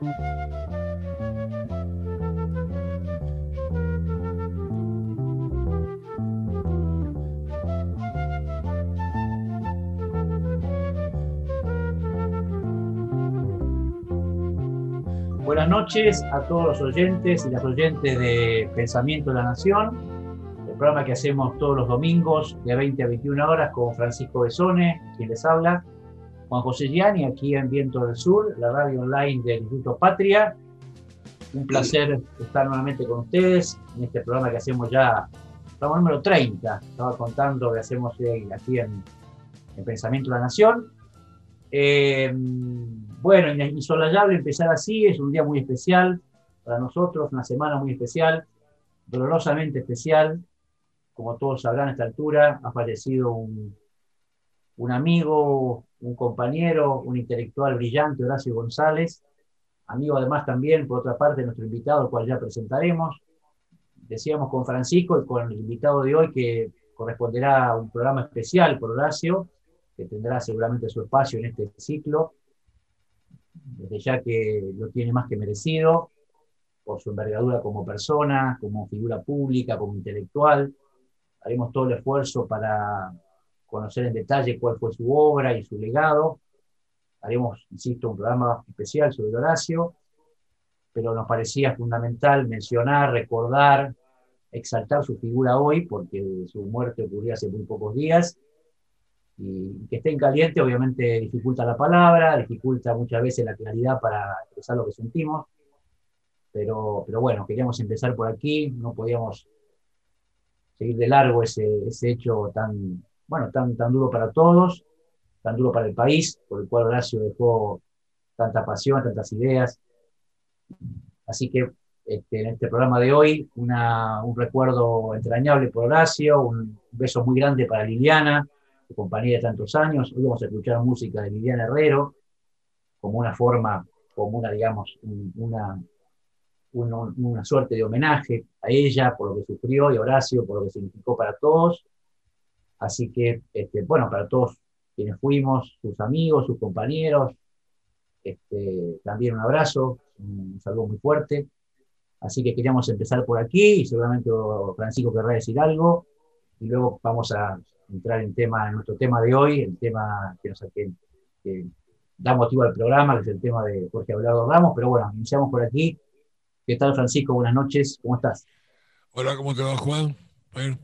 Buenas noches a todos los oyentes y las oyentes de Pensamiento de la Nación, el programa que hacemos todos los domingos de 20 a 21 horas con Francisco Besone, quien les habla, Juan José Gianni, aquí en Viento del Sur, la radio online del Instituto Patria. Un placer estar nuevamente con ustedes en este programa que hacemos ya, programa número 30, estaba contando que hacemos aquí en, Pensamiento de la Nación. Eh, bueno, insolayable empezar así, es un día muy especial para nosotros, una semana muy especial, dolorosamente especial. Como todos sabrán a esta altura, ha fallecido un, un amigo, un compañero, un intelectual brillante, Horacio González, amigo además también, por otra parte, nuestro invitado, al cual ya presentaremos. Decíamos con Francisco y con el invitado de hoy que corresponderá a un programa especial por Horacio, que tendrá seguramente su espacio en este ciclo desde ya que lo tiene más que merecido por su envergadura como persona, como figura pública, como intelectual. Haremos todo el esfuerzo para conocer en detalle cuál fue su obra y su legado. Haremos, insisto, un programa especial sobre Horacio, pero nos parecía fundamental mencionar, recordar, exaltar su figura hoy, porque su muerte ocurrió hace muy pocos días, y que esté en caliente obviamente dificulta la palabra, dificulta muchas veces la claridad para expresar lo que sentimos, pero, pero bueno, queríamos empezar por aquí, no podíamos seguir de largo ese, ese hecho tan, bueno, tan, tan duro para todos, tan duro para el país, por el cual Horacio dejó tanta pasión, tantas ideas. Así que este, en este programa de hoy, una, un recuerdo entrañable por Horacio, un beso muy grande para Liliana, compañía de tantos años. Hoy vamos a escuchar música de Liliana Herrero como una forma, como una, digamos, una, una, suerte de homenaje a ella por lo que sufrió y a Horacio por lo que significó para todos. Así que, este, bueno, para todos quienes fuimos, sus amigos, sus compañeros, este, también un abrazo, un saludo muy fuerte. Así que queríamos empezar por aquí y seguramente Francisco querrá decir algo y luego vamos a entrar en, tema, en nuestro tema de hoy, el tema que, nos, da motivo al programa, que es el tema de Jorge Abelardo Ramos, pero bueno, iniciamos por aquí. ¿Qué tal, Francisco? Buenas noches, ¿cómo estás? Hola, ¿cómo te va, Juan?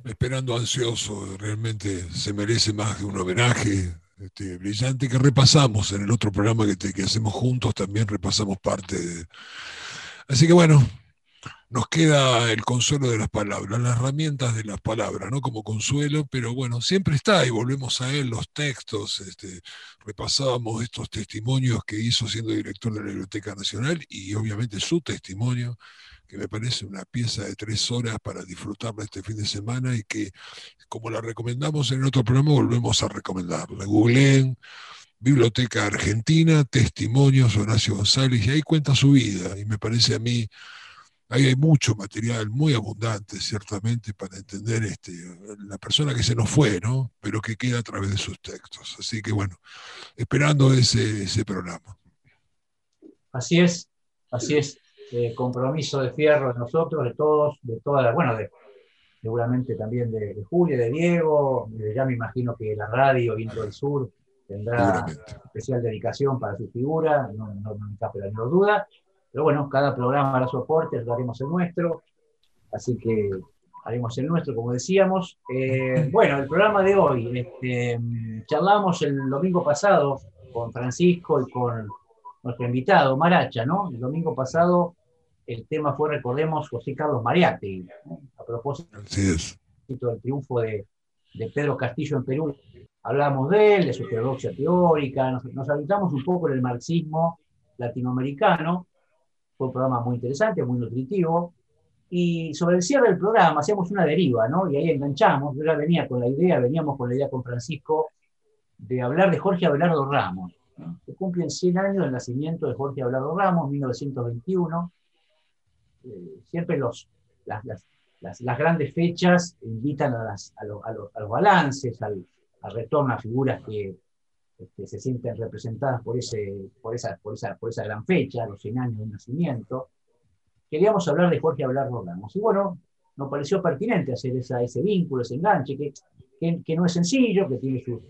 Esperando ansioso, realmente se merece más de un homenaje este, brillante que repasamos en el otro programa que, que hacemos juntos, también repasamos parte de... Así que bueno, nos queda el consuelo de las palabras, las herramientas de las palabras, ¿no? Como consuelo, pero bueno, siempre está y volvemos a él, los textos, este, repasábamos estos testimonios que hizo siendo director de la Biblioteca Nacional y obviamente su testimonio, que me parece una pieza de tres horas para disfrutarla este fin de semana y que, como la recomendamos en el otro programa, volvemos a recomendarla. Googleen Biblioteca Argentina, Testimonios Horacio González, y ahí cuenta su vida, y me parece a mí Ahí hay mucho material, muy abundante, ciertamente, para entender este, la persona que se nos fue, ¿no? Pero que queda a través de sus textos. Así que bueno, esperando ese, ese programa. Así es, así es. Eh, compromiso de fierro de nosotros, de todos, de todas bueno, de, seguramente también de, Julio, de Diego, ya me imagino que la radio Viento del Sur tendrá especial dedicación para su figura, no, no, no me cabe la menor duda. Pero bueno, cada programa hará su aporte, haremos el nuestro, así que haremos el nuestro, como decíamos. Eh, bueno, el programa de hoy, este, charlamos el domingo pasado con Francisco y con nuestro invitado, Maracha, ¿no? El domingo pasado el tema fue, recordemos, José Carlos Mariate, a propósito del triunfo de, Pedro Castillo en Perú. Hablamos de él, de su heterodoxia teórica, nos, nos un poco en el marxismo latinoamericano, fue un programa muy interesante, muy nutritivo. Y sobre el cierre del programa hacíamos una deriva, ¿no? Y ahí enganchamos. Yo ya venía con la idea, veníamos con la idea con Francisco de hablar de Jorge Abelardo Ramos. Se cumplen 100 años del nacimiento de Jorge Abelardo Ramos, 1921. Eh, siempre las, grandes fechas invitan a, los, balances, al, al, retorno a figuras que, este, se sienten representadas por, ese, por, esa, por, esa, por esa gran fecha, los 100 años de nacimiento. Queríamos hablar de Jorge Abelardo Ramos. Y bueno, nos pareció pertinente hacer esa, ese vínculo, ese enganche, que, que, no es sencillo, que tiene sus,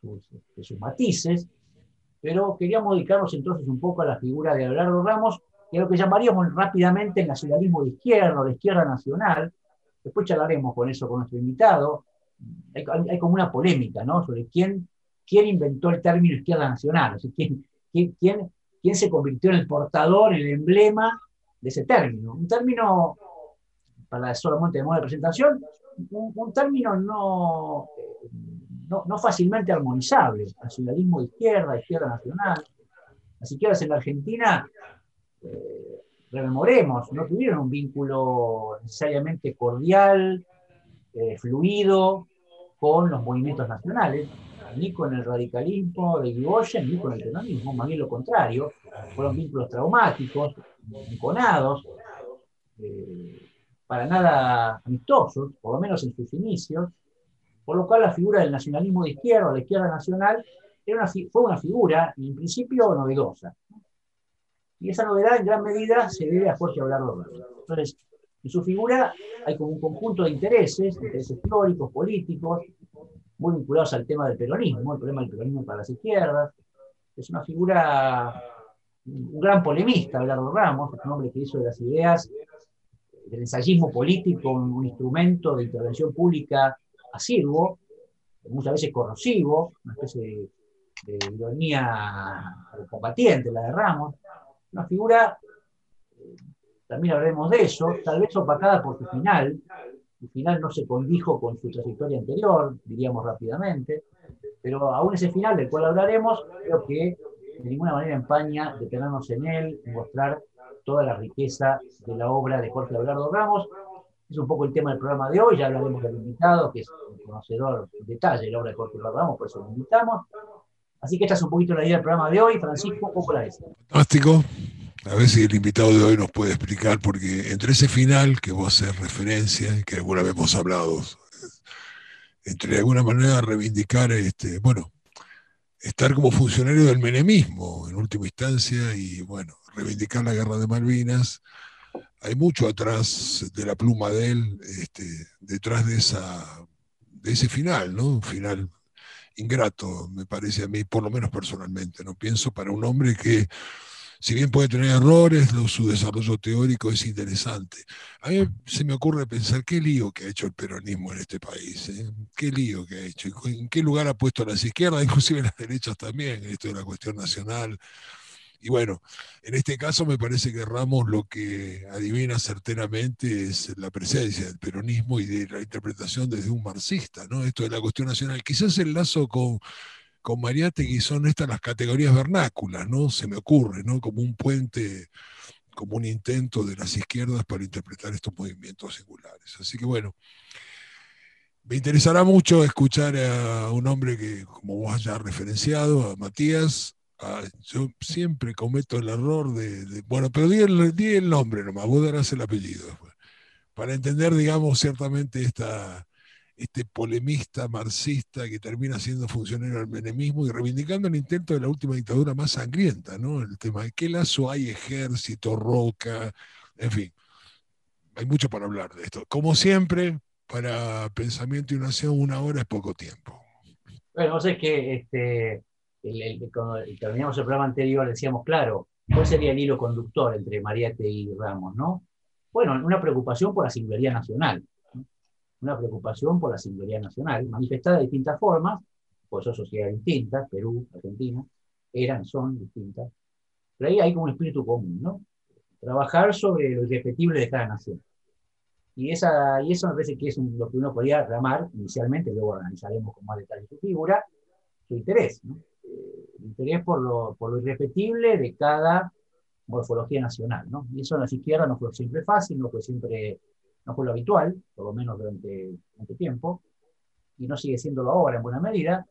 sus, este, sus, matices, pero queríamos dedicarnos entonces un poco a la figura de Abelardo Ramos y a lo que llamaríamos rápidamente el nacionalismo de izquierda o la izquierda nacional. Después charlaremos con eso con nuestro invitado. Hay, hay como una polémica ¿no? sobre quién quién inventó el término izquierda nacional, quién, se convirtió en el portador, el emblema de ese término. Un término, para solamente de modo de presentación, un, término no, no, no, fácilmente armonizable. Nacionalismo de izquierda, izquierda nacional. Las izquierdas en la Argentina, eh, rememoremos, no tuvieron un vínculo necesariamente cordial, eh, fluido con los movimientos nacionales ni con el radicalismo de Irigoyen, ni con el peronismo, más bien lo contrario, fueron vínculos traumáticos, enconados, eh, para nada amistosos, por lo menos en sus inicios, por lo cual la figura del nacionalismo de izquierda, la izquierda nacional, fue una figura, en principio, novedosa. Y esa novedad en gran medida se debe a Jorge Abelardo Entonces, en su figura hay como un conjunto de intereses, intereses teóricos, políticos, muy vinculados al tema del peronismo, el problema del peronismo para las izquierdas. Es una figura, un gran polemista, Abelardo Ramos, un hombre que hizo de las ideas del ensayismo político un instrumento de intervención pública asiduo, muchas veces corrosivo, una especie de, ironía combatiente, la de Ramos, una figura, eh, también hablaremos de eso, tal vez opacada por su final, al final no se condijo con su trayectoria anterior, diríamos rápidamente, pero aún ese final del cual hablaremos, creo que de ninguna manera empaña detenernos en él y mostrar toda la riqueza de la obra de Jorge Abelardo Ramos. Es un poco el tema del programa de hoy, ya hablaremos del invitado, que es un conocedor en detalle de la obra de Jorge Abelardo Ramos, por eso lo invitamos. Así que esta es un poquito la idea del programa de hoy. Francisco, ¿cómo la ves? Fantástico. A ver si el invitado de hoy nos puede explicar, porque entre ese final que vos haces referencia, que alguna vez hemos hablado, entre de alguna manera reivindicar, este, bueno, estar como funcionario del menemismo en última instancia y, bueno, reivindicar la guerra de Malvinas, hay mucho atrás de la pluma de él, este, detrás de, esa, de ese final, ¿no? Un final ingrato, me parece a mí, por lo menos personalmente, ¿no? Pienso para un hombre que si bien puede tener errores, su desarrollo teórico es interesante. A mí se me ocurre pensar qué lío que ha hecho el peronismo en este país, ¿eh? qué lío que ha hecho, en qué lugar ha puesto a las izquierdas, inclusive las derechas también, esto de la cuestión nacional. Y bueno, en este caso me parece que Ramos lo que adivina certeramente es la presencia del peronismo y de la interpretación desde un marxista, ¿no? Esto de la cuestión nacional. Quizás el lazo con, con Mariátegui son estas las categorías vernáculas, ¿no? Se me ocurre, ¿no? Como un puente, como un intento de las izquierdas para interpretar estos movimientos singulares. Así que bueno, me interesará mucho escuchar a un hombre que, como vos ya referenciado, a Matías. yo siempre cometo el error de, bueno, pero di el, el nombre nomás, vos darás el apellido. Para entender, digamos, ciertamente esta, este polemista marxista que termina siendo funcionario del menemismo y reivindicando el intento de la última dictadura más sangrienta, ¿no? El tema de qué lazo hay ejército, roca, en fin. Hay mucho para hablar de esto. Como siempre, para Pensamiento y Nación, una hora es poco tiempo. Bueno, vos es que este, cuando terminamos el programa anterior decíamos, claro, ¿cuál sería el hilo conductor entre Mariate y Ramos, no? Bueno, una preocupación por la singularidad nacional una preocupación por la singularidad nacional, manifestada de distintas formas, por eso sociedades distintas, Perú, Argentina, eran, son distintas, pero ahí hay como un espíritu común, ¿no? Trabajar sobre lo irrepetible de cada nación. Y, esa, y eso me parece que es lo que uno podría reclamar inicialmente, luego analizaremos con más detalle su figura, su interés, ¿no? Eh, el interés por lo, por lo irrepetible de cada morfología nacional, ¿no? Y eso en las izquierdas no fue siempre fácil, no fue siempre no fue lo habitual, por lo menos durante mucho tiempo, y no sigue siéndolo ahora en buena medida.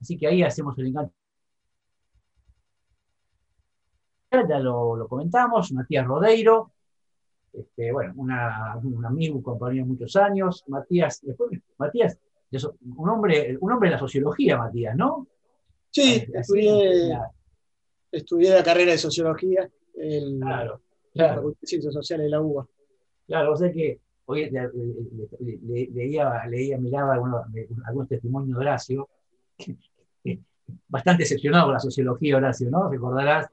Así que ahí hacemos el enganche. Ya lo, comentamos, Matías Rodeiro, este, bueno, un amigo, un compañero de muchos años, Matías, después, Matías, un hombre, un hombre de la sociología, Matías, ¿no? Sí, estudié, estudié la carrera de sociología en claro, la Facultad de Ciencias Sociales de la UBA. Claro, o sea que hoy leía, leía, miraba algunos, algunos testimonios de Horacio, bastante excepcionado con la sociología, Horacio, ¿no? Recordarás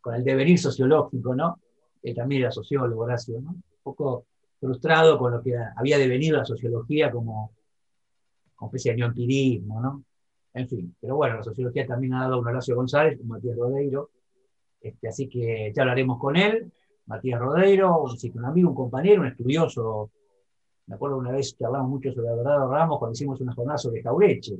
con el devenir sociológico, ¿no? Él también era sociólogo, Horacio, ¿no? Un poco frustrado con lo que había devenido la sociología como, como especie de neoempirismo, ¿no? En fin, pero bueno, la sociología también ha dado un Horacio González, un Matías Rodeiro, este, así que ya hablaremos con él, Matías Rodeiro, un amigo, un compañero, un estudioso. Me acuerdo una vez que hablamos mucho sobre Verdad Ramos cuando hicimos una jornada sobre Jaureche.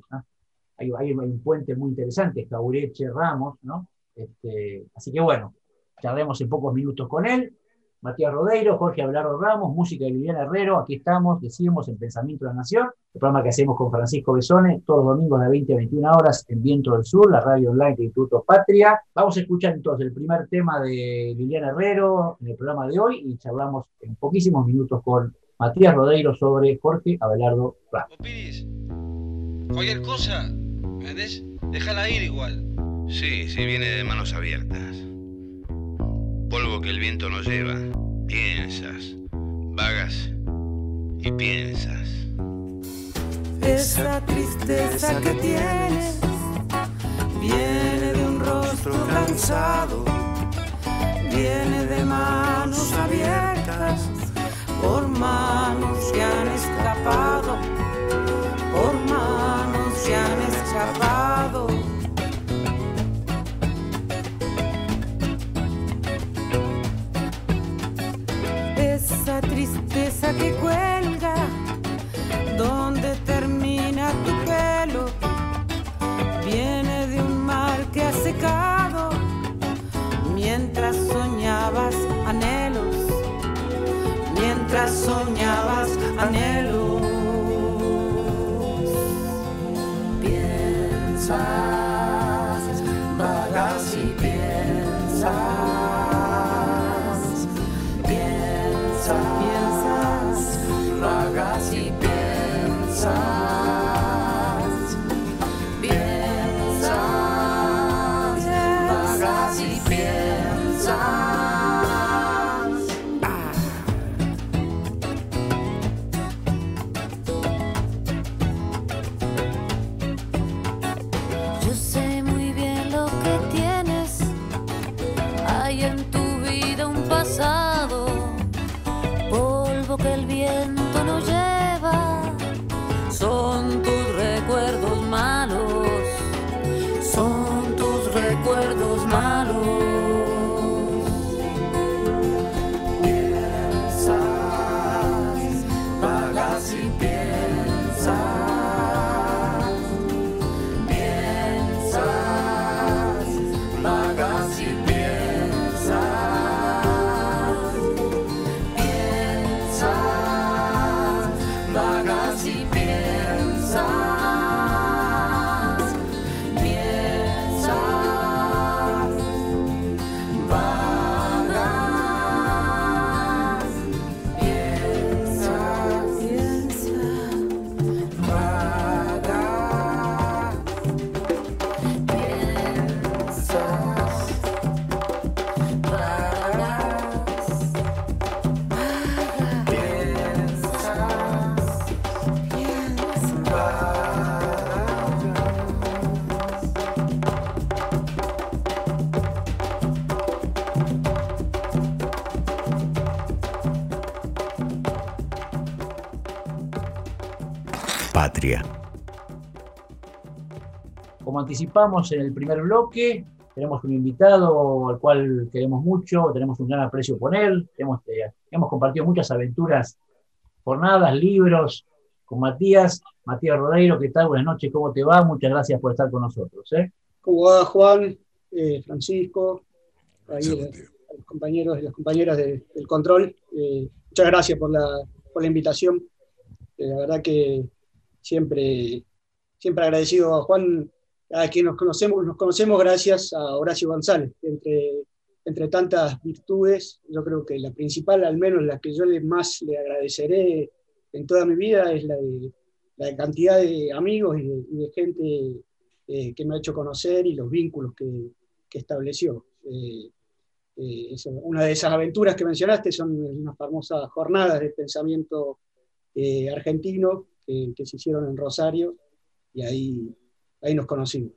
Hay, hay, un puente muy interesante, Jaureche Ramos, ¿no? Este, así que bueno, charlemos en pocos minutos con él. Matías Rodeiro, Jorge Abelardo Ramos, música de Liliana Herrero, aquí estamos, decimos en Pensamiento de la Nación, el programa que hacemos con Francisco Besone, todos los domingos de 20 a 21 horas en Viento del Sur, la radio online del Instituto Patria. Vamos a escuchar entonces el primer tema de Liliana Herrero en el programa de hoy y charlamos en poquísimos minutos con Matías Rodeiro sobre Jorge Abelardo Ramos. Cualquier cosa, ¿entendés? Déjala ir igual. Sí, sí, viene de manos abiertas. Polvo que el viento nos lleva. Piensas, vagas y piensas. Esa tristeza que tienes viene de un rostro cansado, viene de manos abiertas por manos que han escapado, tristeza que cuelga, donde Como anticipamos en el primer bloque, tenemos un invitado al cual queremos mucho, tenemos un gran aprecio por él, hemos, eh, hemos compartido muchas aventuras, jornadas, libros con Matías. Matías Rodeiro, ¿qué tal? Buenas noches, ¿cómo te va? Muchas gracias por estar con nosotros. ¿eh? ¿Cómo va Juan, eh, Francisco, ahí, los compañeros y las compañeras del control? muchas gracias por la, por la invitación. la verdad que siempre, siempre agradecido a Juan, a quien nos conocemos, nos conocemos gracias a Horacio González, entre, entre tantas virtudes, yo creo que la principal, al menos la que yo le más le agradeceré en toda mi vida, es la de la cantidad de amigos y de, gente eh, que me ha hecho conocer y los vínculos que, que estableció. Eh, eh, una de esas aventuras que mencionaste son unas famosas jornadas de pensamiento argentino que, que, se hicieron en Rosario y ahí, ahí nos conocimos.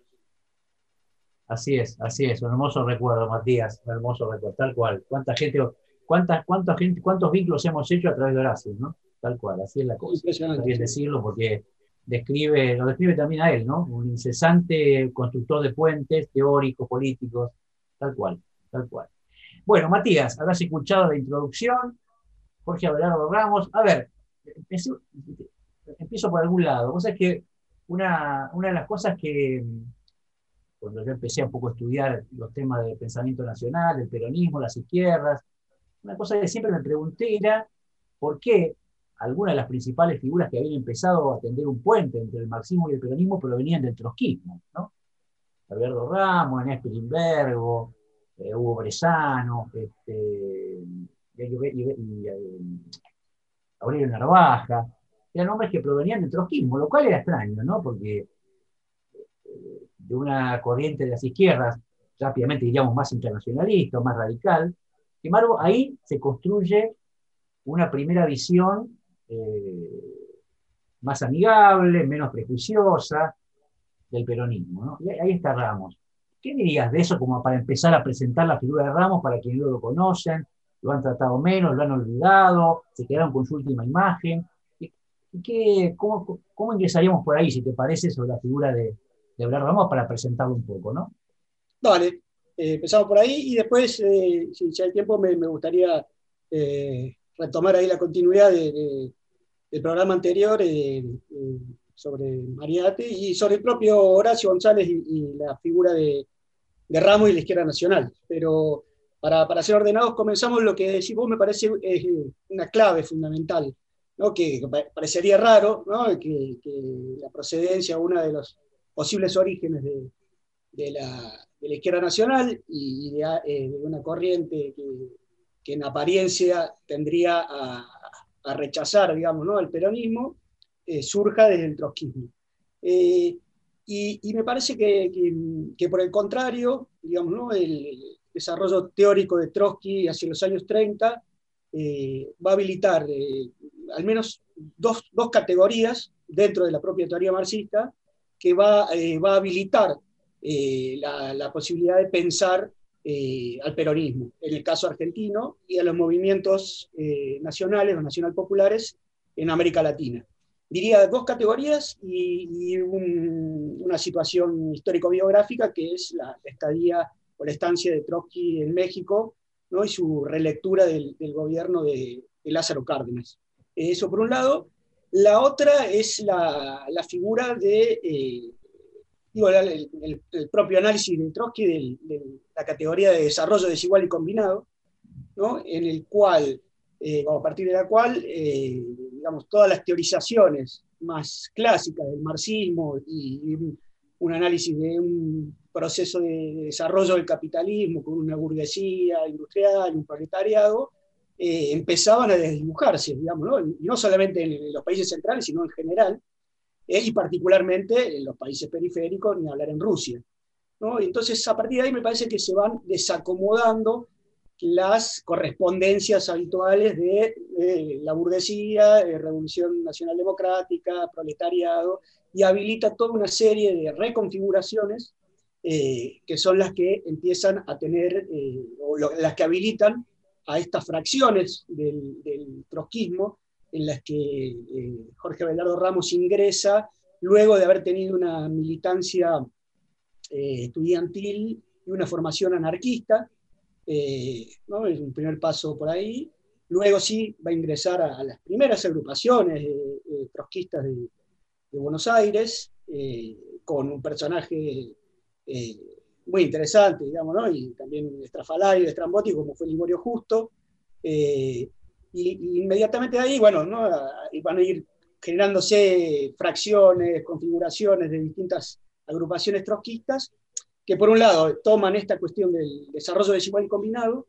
Así es, así es, un hermoso recuerdo, Matías, un hermoso recuerdo, tal cual. ¿Cuánta gente, cuántas, cuánta gente, cuántos vínculos hemos hecho a través de Horacio, ¿no? Tal cual, así es la cosa. Impresionante. bien decirlo porque describe, lo describe también a él, ¿no? Un incesante constructor de puentes, teóricos, políticos, tal cual, tal cual. Bueno, Matías, habrás escuchado la introducción, Jorge Abelardo Ramos. A ver, empiezo, por algún lado. Sea, que una, una de las cosas que, cuando yo empecé un poco a estudiar los temas de pensamiento nacional, el peronismo, las izquierdas, una cosa que siempre me pregunté era por qué algunas de las principales figuras que habían empezado a tender un puente entre el marxismo y el peronismo provenían del trotskismo, ¿no? Alberto Ramos, Enés Pilimbergo, eh, Hugo Bresano, este, y, eh, Aurelio Narvaja, eran hombres que provenían del trotskismo, lo cual era extraño, ¿no? Porque eh, de una corriente de las izquierdas, rápidamente diríamos más internacionalista, más radical, sin embargo, ahí se construye una primera visión eh, más amigable, menos prejuiciosa del peronismo. ahí está Ramos. ¿Qué dirías de eso como para empezar a presentar la figura de Ramos para quienes no lo conocen? ¿Lo han tratado menos? ¿Lo han olvidado? ¿Se quedaron con su última imagen? ¿Qué, cómo, cómo, ingresaríamos por ahí, si te parece, sobre la figura de, de Ramos para presentarlo un poco, no? Vale, eh, empezamos por ahí y después, eh, si, hay tiempo, me, gustaría retomar ahí la continuidad de, del programa anterior eh, eh, sobre Mariate y sobre el propio Horacio González y, la figura de, de, Ramos y la izquierda nacional. Pero para, para, ser ordenados, comenzamos lo que decís vos, me parece es una clave fundamental, ¿no? que, parecería raro ¿no? que, la procedencia, uno de los posibles orígenes de, de, la, de la, izquierda nacional y de, eh, una corriente que, en apariencia tendría a, rechazar, digamos, ¿no? el peronismo, eh, surja desde el trotskismo. Eh, y, me parece que, que, por el contrario, digamos, ¿no? el, desarrollo teórico de Trotsky hacia los años 30 eh, va a habilitar al menos dos, dos, categorías dentro de la propia teoría marxista que va, va a habilitar la, la, posibilidad de pensar eh, al peronismo, en el caso argentino, y a los movimientos eh, nacionales o nacional populares en América Latina. Diría dos categorías y, una situación histórico-biográfica que es la, estadía o la estancia de Trotsky en México ¿no? y su relectura del, gobierno de, Lázaro Cárdenas. Eso por un lado. La otra es la, figura de eh, digo, el, propio análisis de Trotsky de, la categoría de desarrollo desigual y combinado, ¿no? en el cual, eh, a partir de la cual, eh, digamos, todas las teorizaciones más clásicas del marxismo y, un análisis de un proceso de desarrollo del capitalismo con una burguesía industrial, un proletariado, eh, empezaban a desdibujarse, digamos, ¿no? no solamente en los países centrales, sino en general, eh, y particularmente en los países periféricos, ni hablar en Rusia. ¿no? Entonces, a partir de ahí me parece que se van desacomodando las correspondencias habituales de, la burguesía, de Revolución Nacional Democrática, proletariado, y habilita toda una serie de reconfiguraciones eh, que son las que empiezan a tener, o las que habilitan a estas fracciones del, del trotskismo en las que eh, Jorge Abelardo Ramos ingresa luego de haber tenido una militancia eh, estudiantil y una formación anarquista. Eh, ¿no? Es un primer paso por ahí. Luego sí va a ingresar a, las primeras agrupaciones trotskistas de, Buenos Aires, con un personaje muy interesante, digamos, ¿no? y también estrafalario, estrambótico, como fue Liborio Justo. Y, inmediatamente ahí, bueno, ¿no? van a ir generándose fracciones, configuraciones de distintas agrupaciones trotskistas, que por un lado toman esta cuestión del desarrollo desigual y combinado,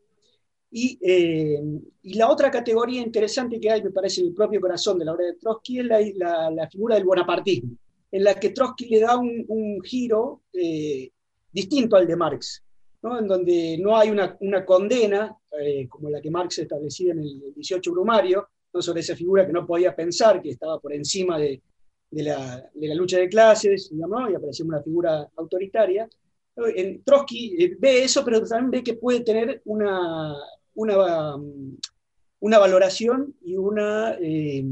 y, eh, y, la otra categoría interesante que hay, me parece, en el propio corazón de la obra de Trotsky es la, la, figura del bonapartismo. en la que Trotsky le da un, un giro eh, distinto al de Marx, ¿no? en donde no hay una, una condena, eh, como la que Marx establecía en el 18 Brumario, ¿no? sobre esa figura que no podía pensar, que estaba por encima de, de, la, de la, lucha de clases, digamos, y aparecía una figura autoritaria. En Trotsky eh, ve eso, pero también ve que puede tener una, una, una valoración y una eh,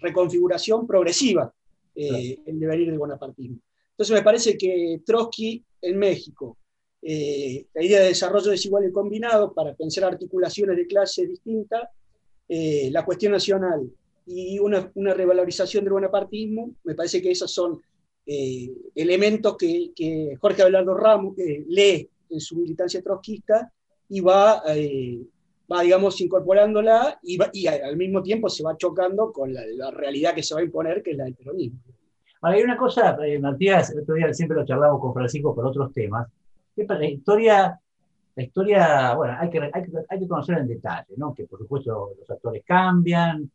reconfiguración progresiva eh, el devenir del bonapartismo. Entonces me parece que Trotsky en México, eh, la idea de desarrollo desigual y combinado para pensar articulaciones de clase distintas, eh, la cuestión nacional y una, una, revalorización del bonapartismo, me parece que esos son eh, elementos que, que, Jorge Abelardo Ramos lee en su militancia trotskista y va, eh, va digamos, incorporándola y, al mismo tiempo se va chocando con la, la, realidad que se va a imponer, que es la del peronismo. Ahora, hay una cosa, eh, Matías, el otro día siempre lo charlamos con Francisco por otros temas, la historia, la historia, bueno, hay que, hay que, hay que conocer en detalle, ¿no? Que por supuesto los actores cambian,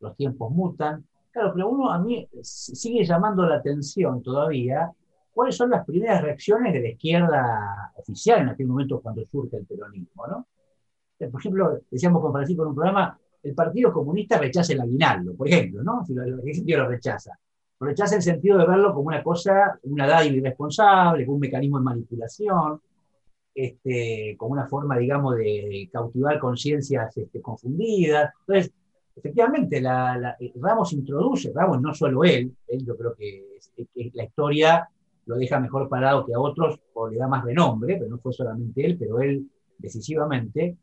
los tiempos mutan, Claro, pero uno a mí sigue llamando la atención todavía cuáles son las primeras reacciones de la izquierda oficial en aquel momento cuando surge el peronismo, ¿no? Por ejemplo, decíamos con Francisco en un programa, el Partido Comunista rechaza el aguinaldo, por ejemplo, ¿no? Si ¿Qué sentido lo rechaza? Rechaza el sentido de verlo como una cosa, una dádiva irresponsable, como un mecanismo de manipulación, este, como una forma, digamos, de cautivar conciencias este, confundidas. Entonces, efectivamente, la, Ramos introduce, Ramos no solo él, yo creo que, que, la historia lo deja mejor parado que a otros o le da más renombre, pero no fue solamente él, pero él decisivamente,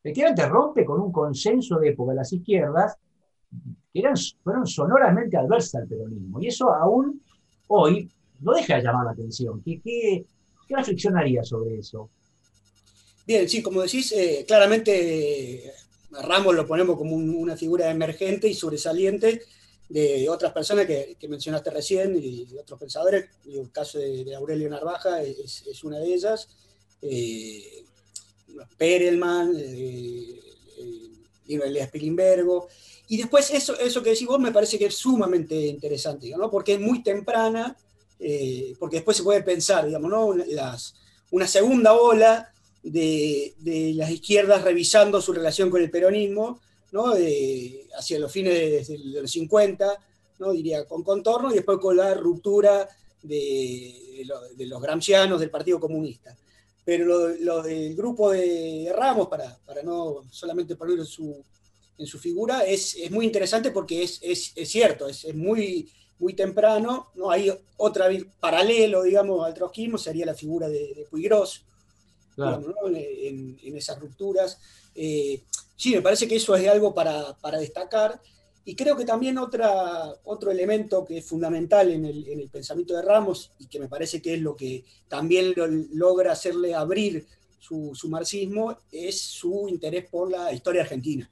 efectivamente rompe con un consenso de época de las izquierdas eran, fueron sonoramente adversas al peronismo. Y eso aún hoy no deja de llamar la atención. ¿Qué, qué, qué sobre eso? Bien, sí, como decís, eh, claramente a Ramos lo ponemos como un, una figura emergente y sobresaliente de otras personas que, mencionaste recién y otros pensadores. El caso de, Aurelio Narvaja es, es, una de ellas. Eh, Perelman, eh, eh, Elías Pilimbergo. Y después eso, eso que decís vos me parece que es sumamente interesante, ¿no? porque es muy temprana, eh, porque después se puede pensar, digamos, ¿no? Las, una segunda ola de, de, las izquierdas revisando su relación con el peronismo, ¿no? De, hacia los fines de, los 50, ¿no? diría, con contorno, y después con la ruptura de, de los gramscianos del Partido Comunista. Pero lo, lo del grupo de Ramos, para, para no solamente ponerlo en su, en su figura, es, es muy interesante porque es, es, es cierto, es, muy, muy temprano, ¿no? Hay otra paralelo, digamos, al trotskismo, sería la figura de, de Puigros, claro. digamos, ¿no? en, en, esas rupturas. Eh, sí, me parece que eso es algo para, para, destacar. Y creo que también otra, otro elemento que es fundamental en el, en el, pensamiento de Ramos y que me parece que es lo que también lo, logra hacerle abrir su, su, marxismo es su interés por la historia argentina.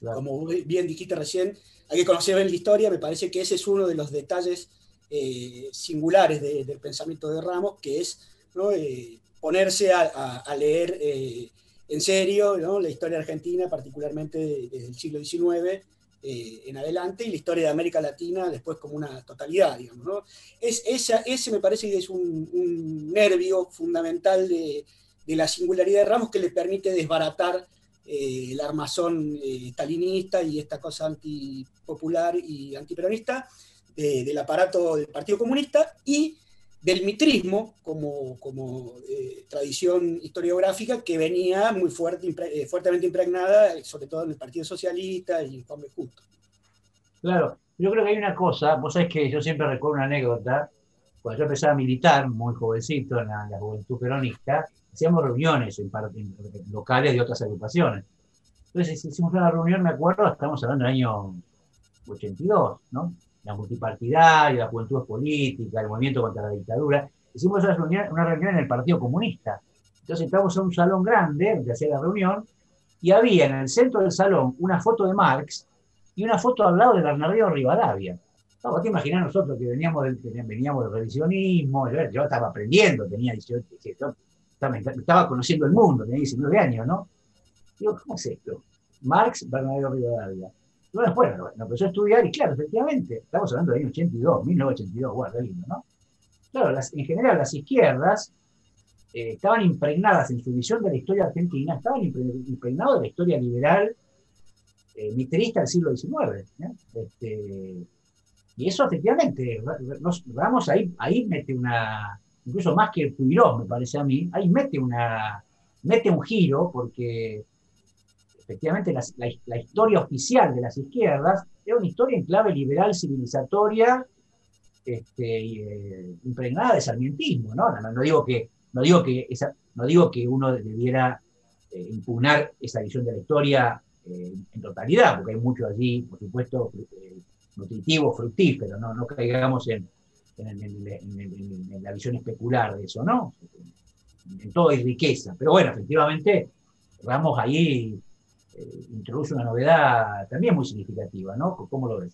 Como bien dijiste recién, hay que conocer bien la historia, me parece que ese es uno de los detalles eh, singulares de, del pensamiento de Ramos, que es eh, ponerse a, leer eh, en serio la historia argentina, particularmente desde el siglo XIX en adelante, y la historia de América Latina después como una totalidad. Es, ese me parece que es un, nervio fundamental de, la singularidad de Ramos que le permite desbaratar eh, el armazón eh, stalinista y esta cosa antipopular y antiperonista del aparato del Partido Comunista y del mitrismo como, como eh, tradición historiográfica que venía muy fuerte, eh, fuertemente impregnada, sobre todo en el Partido Socialista y en Juan B. Justo. Claro, yo creo que hay una cosa, vos sabés que yo siempre recuerdo una anécdota, cuando yo empezaba a militar, muy jovencito, en la, en la juventud peronista, hacíamos reuniones en, en, locales de otras agrupaciones. Entonces hicimos una reunión, me acuerdo, estamos hablando del año 82, ¿no? la multipartidaria, la juventud política, el movimiento contra la dictadura. Hicimos una reunión, una reunión en el Partido Comunista. Entonces entramos a un salón grande donde hacía la reunión y había en el centro del salón una foto de Marx y una foto al lado de Bernardino Rivadavia. Vos te imaginás nosotros que veníamos del, veníamos del revisionismo, yo, yo estaba aprendiendo, tenía 18, 18 estaba, conociendo el mundo, tenía 19 años, ¿no? Digo, ¿cómo es esto? Marx, Bernardino Rivadavia. Bueno, bueno, lo empezó a estudiar y claro, efectivamente, estamos hablando del año 82, 1982, bueno, lindo, ¿no? Claro, las, en general las izquierdas eh, estaban impregnadas en su visión de la historia argentina, estaban impregnadas de la historia liberal eh, mitrista del siglo XIX. Este, y eso efectivamente, nos, vamos ahí, ahí mete una, incluso más que Puigdemont, me parece a mí, ahí mete una, mete un giro, porque efectivamente la, historia oficial de las izquierdas es una historia en clave liberal civilizatoria, este, eh, impregnada de sarmientismo, ¿no? No, digo que, no, digo que esa, no digo que uno debiera eh, impugnar esa visión de la historia eh, en totalidad, porque hay mucho allí, por supuesto, nutritivo, fructífero, no, no caigamos en, en, la visión especular de eso, ¿no? En todo hay riqueza. Pero bueno, efectivamente, vamos ahí eh, introduce una novedad también muy significativa, ¿no? ¿Cómo lo ves?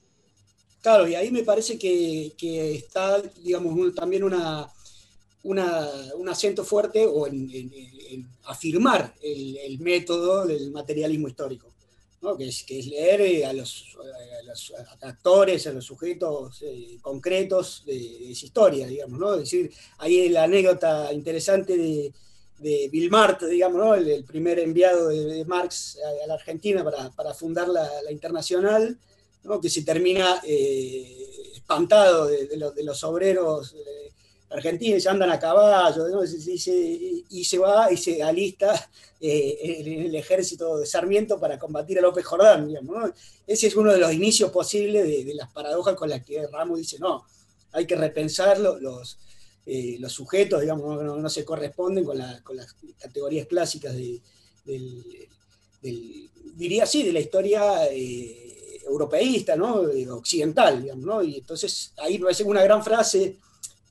Claro, y ahí me parece que, está, digamos, también una, un acento fuerte o en, afirmar el, método del materialismo histórico que, es, que, es, leer eh, a, los, actores, a los sujetos eh, concretos de, esa historia, digamos, ¿no? Decir, ahí la anécdota interesante de, de Bill Mart, digamos, el, primer enviado de, Marx a, la Argentina para, fundar la, Internacional, que se termina eh, espantado de, los, obreros argentinos, andan a caballo, y, se, va y se alista eh, en el ejército de Sarmiento para combatir a López Jordán. Ese es uno de los inicios posibles de, las paradojas con las que Ramos dice, no, hay que repensar los, eh, los sujetos, digamos, no, se corresponden con, las categorías clásicas de, del, diría así, de la historia eh, europeísta, ¿no? occidental, digamos, y entonces ahí me parece una gran frase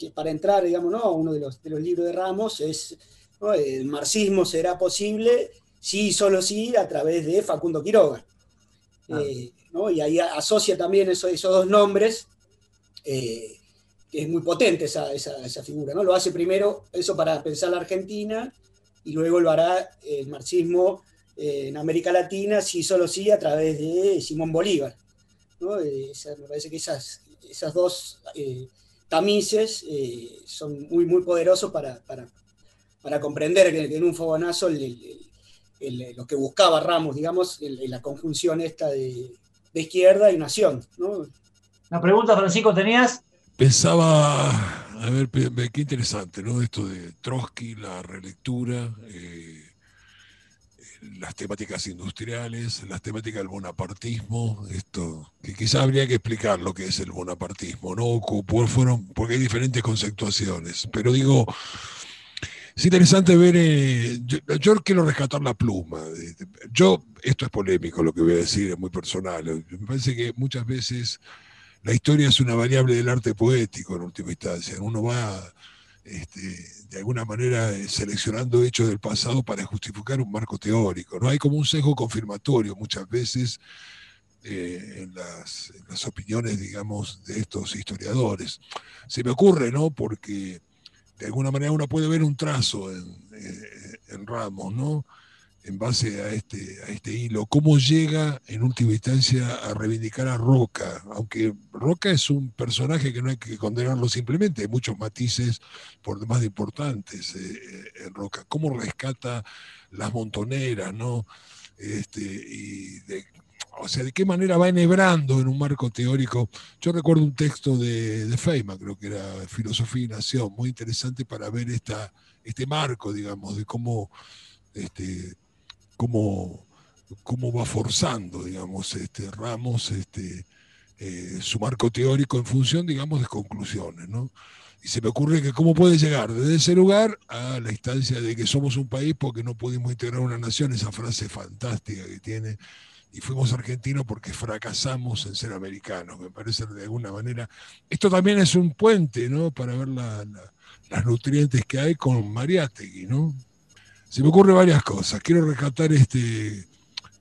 para entrar, digamos, ¿no? uno de los, de los libros de Ramos es, el marxismo será posible sí, solo sí, a través de Facundo Quiroga. Ah. Eh, y ahí asocia también esos dos nombres, eh, que es muy potente esa, esa, figura. ¿no? Lo hace primero eso para pensar la Argentina y luego lo hará el marxismo eh, en América Latina, sí, solo sí, a través de Simón Bolívar. me parece que esas, esas dos tamices eh, son muy, muy poderosos para, para, comprender que en un fogonazo lo que buscaba Ramos, digamos, la conjunción esta de, izquierda y nación. ¿no? Una pregunta, Francisco, ¿tenías? Pensaba, a ver, qué interesante, ¿no? Esto de Trotsky, la relectura. Eh, las temáticas industriales, las temáticas del bonapartismo, esto, que quizá habría que explicar lo que es el bonapartismo, ¿no? Fueron, porque hay diferentes conceptuaciones, pero digo, es interesante ver, eh, yo, quiero rescatar la pluma, yo, esto es polémico lo que voy a decir, es muy personal, me parece que muchas veces la historia es una variable del arte poético en última instancia, uno va este, de alguna manera eh, seleccionando hechos del pasado para justificar un marco teórico. ¿no? Hay como un sesgo confirmatorio muchas veces eh, en, las, opiniones, digamos, de estos historiadores. Se me ocurre, ¿no? Porque de alguna manera uno puede ver un trazo en, eh, en Ramos, ¿no? En base a este, a este hilo, cómo llega en última instancia a reivindicar a Roca, aunque Roca es un personaje que no hay que condenarlo simplemente, hay muchos matices por demás de importantes eh, eh, en Roca, cómo rescata las montoneras, ¿no? Este, o sea, de qué manera va enhebrando en un marco teórico. Yo recuerdo un texto de, de Feynman, creo que era Filosofía y Nación, muy interesante para ver esta, este marco, digamos, de cómo este, cómo, cómo va forzando, digamos, este, Ramos este, eh, su marco teórico en función, digamos, de conclusiones, ¿no? Y se me ocurre que cómo puede llegar desde ese lugar a la instancia de que somos un país porque no pudimos integrar una nación, esa frase fantástica que tiene, y fuimos argentinos porque fracasamos en ser americanos, me parece de alguna manera. Esto también es un puente, ¿no? Para ver las nutrientes que hay con Mariátegui, ¿no? Se me ocurren varias cosas. Quiero rescatar este,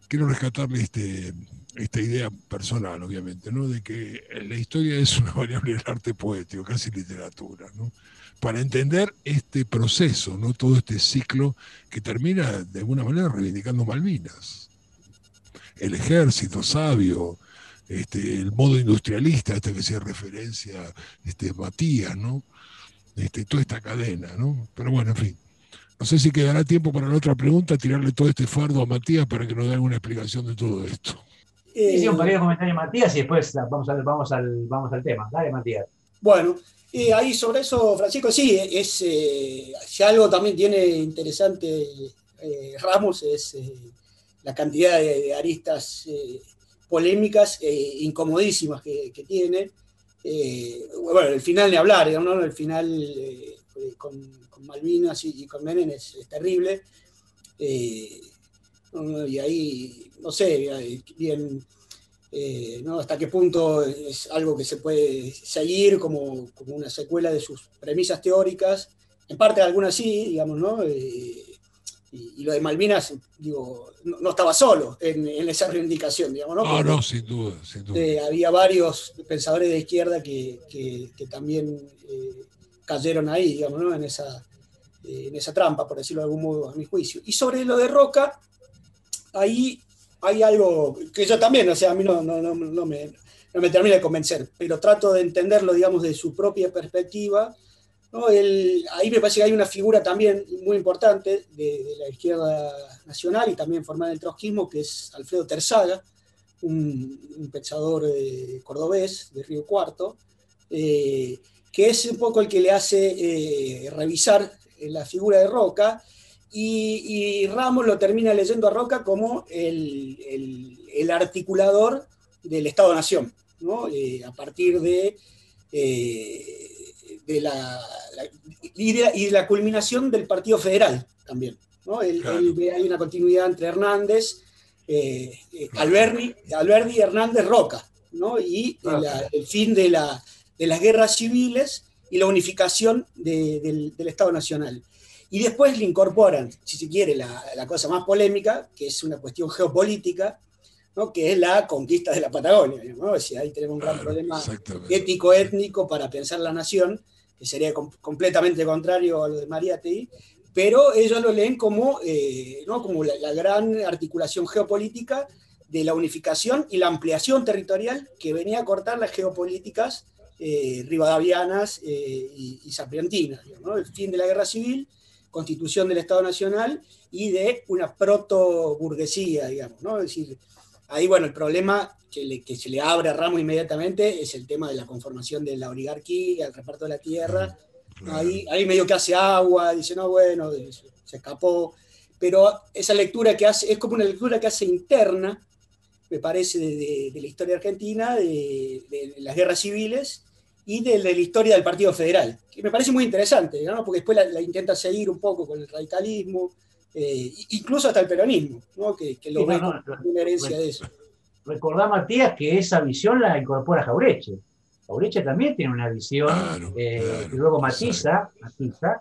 quiero rescatarle este, esta idea personal, obviamente, ¿no? de que la historia es una variable del arte poético, casi literatura, ¿no? para entender este proceso, ¿no? todo este ciclo que termina de alguna manera reivindicando Malvinas. El ejército sabio, este, el modo industrialista, este que hacía referencia este, Matías, ¿no? Este, toda esta cadena, ¿no? Pero bueno, en fin. No sé si quedará tiempo para la otra pregunta, tirarle todo este fardo a Matías para que nos dé alguna explicación de todo esto. Sí, un pequeño comentario Matías y después vamos, a, vamos, al, vamos al tema. Dale, Matías. Bueno, eh, ahí sobre eso, Francisco, sí, es, eh, si algo también tiene interesante eh, Ramos es la cantidad de, aristas polémicas e incomodísimas que, tiene. bueno, el final de hablar, ¿no? el final con, Malvinas y, con Menem es, terrible. y ahí, no sé, bien eh, ¿no? hasta qué punto es algo que se puede seguir como, como, una secuela de sus premisas teóricas, en parte algunas sí, digamos, ¿no? Eh, y, lo de Malvinas, digo, no, estaba solo en, esa reivindicación, digamos, ¿no? No, no, sin duda, sin duda. Eh, había varios pensadores de izquierda que, que, también cayeron ahí, digamos. En esa, en esa trampa, por decirlo de algún modo, a mi juicio. Y sobre lo de Roca, ahí hay algo que yo también, o sea, a mí no, no, no, no me, me termina de convencer, pero trato de entenderlo, digamos, de su propia perspectiva. El, ahí me parece que hay una figura también muy importante de, la izquierda nacional y también formada en el trotskismo, que es Alfredo Terzaga, un, pensador eh, cordobés de Río Cuarto, eh, que es un poco el que le hace eh, revisar la figura de Roca y, Ramos lo termina leyendo a Roca como el, articulador del Estado-Nación, eh, a partir de, eh, de, la, y de, la culminación del Partido Federal también. hay una continuidad entre Hernández, eh, Alberti, Alberti, Hernández, Roca, y el fin de, la, de las guerras civiles y la unificación del, del Estado Nacional. Y después le incorporan, si se quiere, la, cosa más polémica, que es una cuestión geopolítica, ¿no? que es la conquista de la Patagonia. ¿no? ahí tenemos un gran problema ético-étnico para pensar la nación, que sería completamente contrario a lo de Mariátegui, pero ellos lo leen como, eh, ¿no? como la, gran articulación geopolítica de la unificación y la ampliación territorial que venía a cortar las geopolíticas eh, rivadavianas eh, y, y sapientinas. ¿no? El fin de la guerra civil constitución del Estado Nacional y de una proto-burguesía, digamos, ¿no? Es decir, ahí, bueno, el problema que, que, se le abre a Ramos inmediatamente es el tema de la conformación de la oligarquía, el reparto de la tierra. Ahí, ahí medio que hace agua, dice, no, bueno, se escapó. Pero esa lectura que hace, es como una lectura que hace interna, me parece, de, la historia argentina, de, de, las guerras civiles, y de, la historia del Partido Federal, que me parece muy interesante, porque después la, intenta seguir un poco con el radicalismo, eh, incluso hasta el peronismo, que, lo ve como una herencia de eso. Recordá, Matías, que esa visión la incorpora Jaureche. Jaureche también tiene una visión eh, que luego matiza, matiza,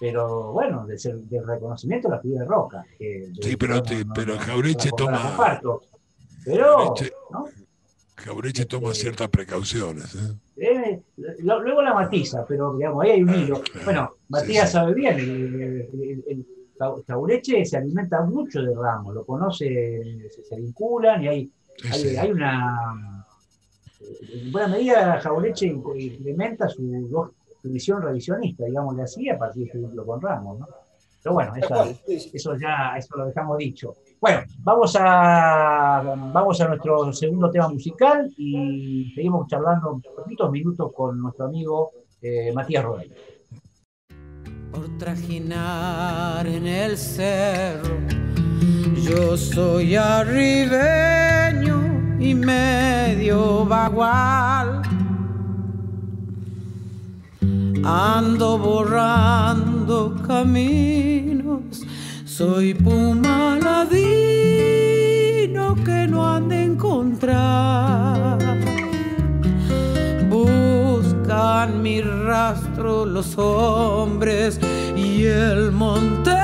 pero bueno, del reconocimiento de la figura de Roca. sí, pero, pero Jaureche toma. Pero, Jaureche toma ciertas precauciones. ¿eh? Eh, luego la matiza, pero digamos, ahí hay un hilo. Bueno, Matías sabe bien, el, Jaureche se alimenta mucho de Ramos, lo conoce, se, vinculan y hay, hay, una. En buena medida, Jaureche implementa su, visión revisionista, digamos así, a partir de su vínculo con Ramos. ¿no? Pero bueno, eso, eso ya eso lo dejamos dicho. Bueno, vamos a, vamos a nuestro segundo tema musical y seguimos charlando un poquitos minutos con nuestro amigo eh, Matías Rodríguez. Por trajinar en el cerro, yo soy arribeño y medio bagual. Ando borrando caminos soy puma ladino que no han de encontrar. Buscan mi rastro los hombres y el monte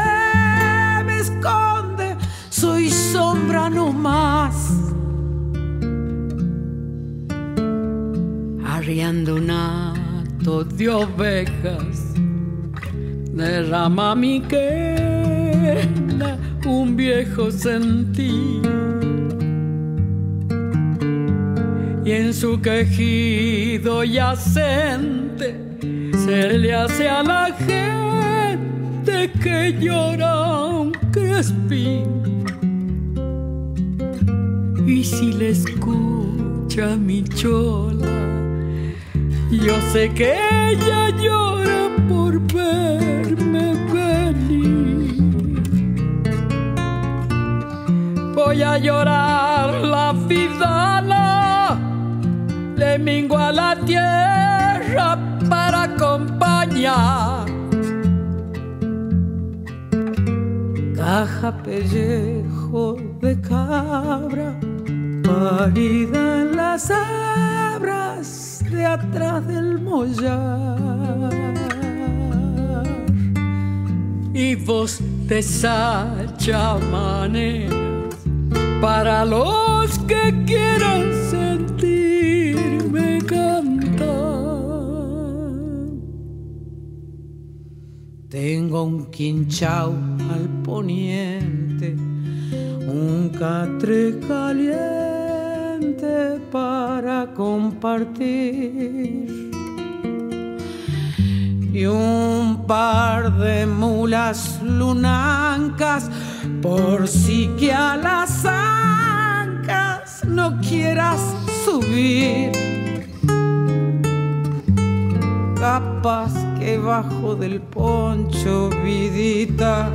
me esconde. Soy sombra no más. Arriando un de ovejas derrama mi que un viejo sentir. y en su quejido yacente se le hace a la gente que llora un crespín. Y si le escucha mi chola, yo sé que ella llora por verme venir. Voy a llorar la vida, le mingo a la tierra para acompañar. Caja pellejo de cabra, parida en las abras de atrás del mollar. Y vos maneras para los que quieran sentirme cantar. Tengo un quinchao al poniente, un catre caliente para compartir y un par de mulas lunancas por si que a las ancas no quieras subir. Capaz que bajo del poncho, vidita,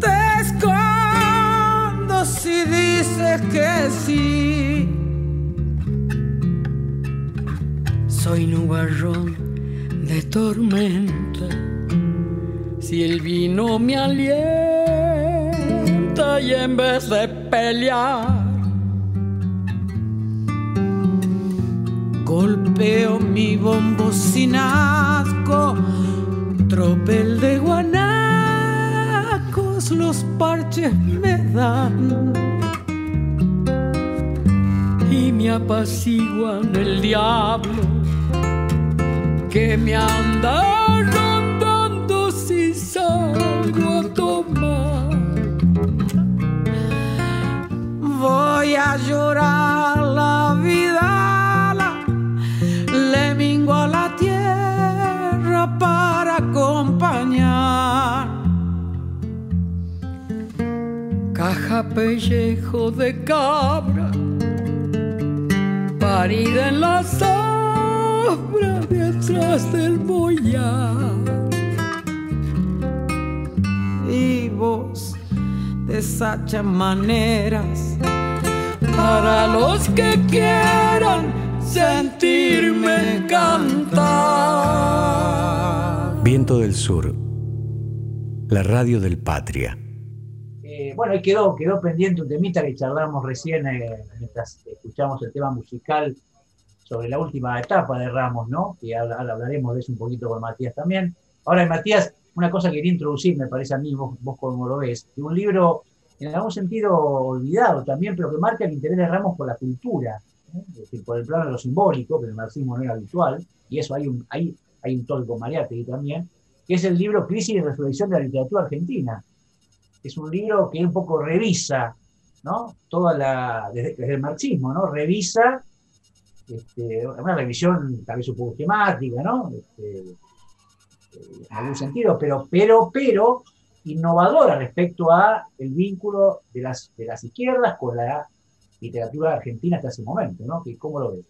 te escondo si dices que sí. Soy nubarrón de tormenta, si el vino me alienta y en vez de pelear, golpeo mi bombo sin asco, tropel de guanacos, los parches me dan. Y me apaciguan el diablo que me anda rondando si salgo a tomar. Voy a llorar la vida, le mingo a la tierra para acompañar. Caja pellejo de cabra, parida en la sombra detrás del boyar. Y vos deshacha maneras para los que quieran sentirme cantar. Viento del Sur, la radio del Patria. Eh, bueno, ahí quedó, quedó pendiente un temita que charlamos recién eh, mientras escuchamos el tema musical sobre la última etapa de Ramos, ¿no? Ahora hablaremos de eso un poquito con Matías también. Ahora, Matías, una cosa que quería introducir, me parece a mí, vos, como lo ves, un libro en algún sentido olvidado también, pero que marca el interés de Ramos por la cultura, es decir, por el plano de lo simbólico, que el marxismo no era habitual, y eso hay un, hay, hay un con Mariátegui también, que es el libro Crisis y Resurrección de la Literatura Argentina. Es un libro que un poco revisa, ¿no? Toda la, desde, desde el marxismo, ¿no? Revisa este, una revisión tal vez un poco temática, ¿no? Este, en algún sentido, pero, pero, pero innovadora respecto a el vínculo de las, de las izquierdas con la literatura argentina hasta ese momento, ¿no? ¿Cómo lo ves?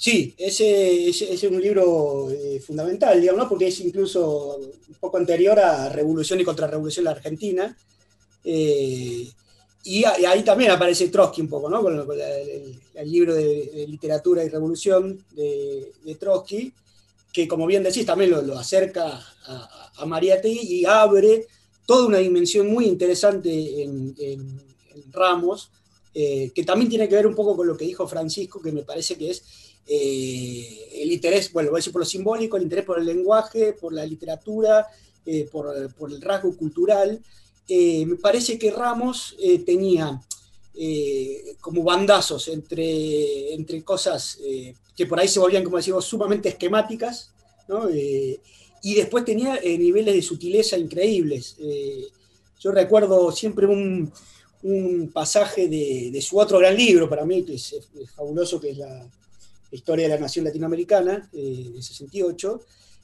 Sí, ese, ese, es un libro eh, fundamental, digamos, ¿no? porque es incluso un poco anterior a Revolución y Contrarrevolución de la Argentina. Eh, y, ahí también aparece Trotsky un poco, ¿no? Con, el, libro de, Literatura y Revolución de, Trotsky, que como bien decís, también lo, acerca a, a Mariátegui y abre toda una dimensión muy interesante en, Ramos, eh, que también tiene que ver un poco con lo que dijo Francisco, que me parece que es eh, el interés, bueno, voy a decir por lo simbólico, el interés por el lenguaje, por la literatura, eh, por, el rasgo cultural. Eh, me parece que Ramos eh, tenía como bandazos entre, entre cosas que por ahí se volvían, como decimos, sumamente esquemáticas, y después tenía niveles de sutileza increíbles. yo recuerdo siempre un, un pasaje de, su otro gran libro, para mí, que es, fabuloso, que es la, Historia de la Nación Latinoamericana, eh, de 68,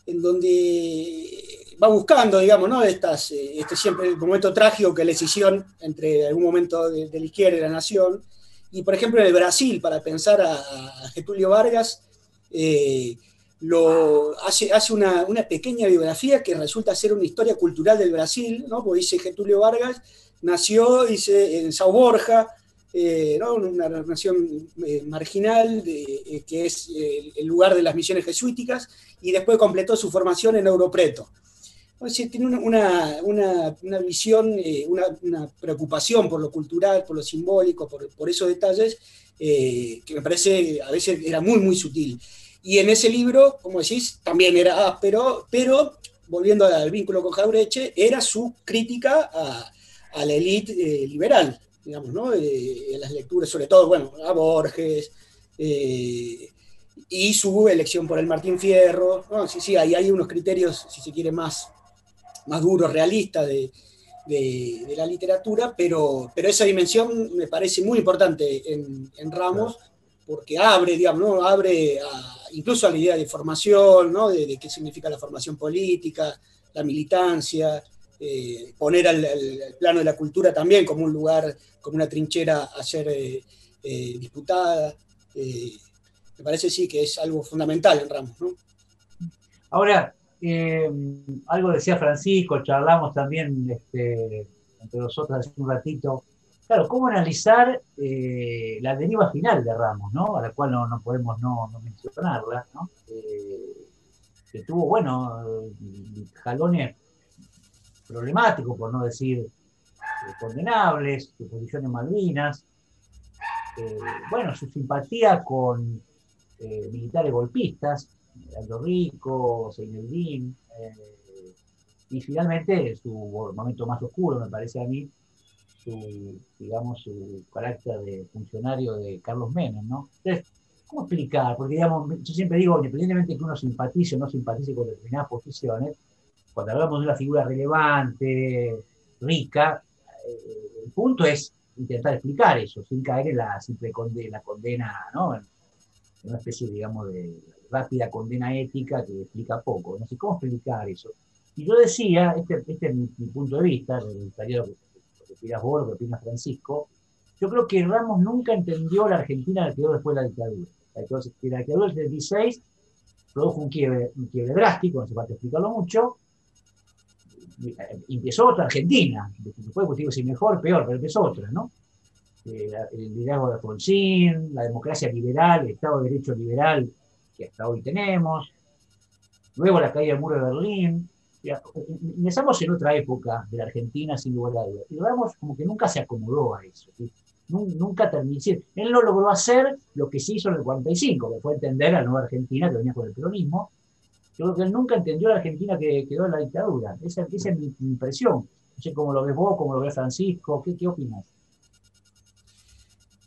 en donde va buscando, digamos, ¿no? Estas, eh, este siempre el momento trágico que la decisión entre algún momento de, la izquierda y la nación. Y, por ejemplo, en el Brasil, para pensar a, Getulio Vargas, eh, lo, hace, hace una, una, pequeña biografía que resulta ser una historia cultural del Brasil, ¿no? Porque dice Getulio Vargas nació, dice, en Sao Borja, eh, una nación eh, marginal, eh, que es el lugar de las misiones jesuíticas, y después completó su formación en Europreto. Entonces, tiene una, una, visión, una, preocupación por lo cultural, por lo simbólico, por, por esos detalles, que me parece a veces era muy, muy sutil. Y en ese libro, como decís, también era áspero, pero volviendo al vínculo con Jaureche, era su crítica a, a la élite eh, liberal, digamos, ¿no? Eh, en las lecturas, sobre todo, bueno, a Borges, eh, y su elección por el Martín Fierro. Sí, sí, ahí hay unos criterios, si se quiere, más, más duros, realistas de, la literatura, pero, pero esa dimensión me parece muy importante en, Ramos, porque abre, digamos, ¿no? abre incluso a la idea de formación, ¿no? de, de, qué significa la formación política, la militancia, eh, poner al, plano de la cultura también como un lugar, como una trinchera a ser eh, eh, disputada. me parece sí que es algo fundamental en Ramos. Ahora, algo decía Francisco, charlamos también este, entre nosotros hace un ratito. Claro, ¿cómo analizar la deriva final de Ramos, ¿no? a la cual no, podemos no, mencionarla, que tuvo, bueno, jalones problemáticos, por no decir eh, condenables, su posición en Malvinas, eh, bueno, su simpatía con eh, militares golpistas, Aldo Rico, Seineldín, y finalmente su momento más oscuro, me parece a mí, su, digamos, su carácter de funcionario de Carlos Menem, ¿no? Entonces, ¿cómo explicar? Porque, digamos, yo siempre digo, independientemente que uno simpatice o no simpatice con determinadas posiciones, cuando hablamos de una figura relevante, rica, eh, el punto es intentar explicar eso, sin caer en la simple condena, condena ¿no? en una especie, digamos, de rápida condena ética que explica poco. No sé cómo explicar eso. Y yo decía, este, este es mi, punto de vista, me gustaría lo que, lo que opinas vos, lo que opina Francisco, yo creo que Ramos nunca entendió la Argentina que quedó después de la dictadura. La dictadura del 76 produjo un quiebre, drástico, no se puede explicarlo mucho, empezó otra Argentina, después digo si mejor, peor, pero empezó otra, ¿no? Eh, el liderazgo de Alfonsín, la democracia liberal, el Estado de Derecho liberal que hasta hoy tenemos, luego la caída del muro de Berlín. Empezamos en otra época de la Argentina, sin lugar a dudas. Y vemos como que nunca se acomodó a eso. Nunca terminó. Él no logró hacer lo que se hizo en el 45, que fue entender a la nueva Argentina que venía con el peronismo, yo creo que él nunca entendió la Argentina que quedó en la dictadura. Esa, es mi impresión. No sé cómo lo ves vos, cómo lo ves Francisco, ¿qué, qué opinas?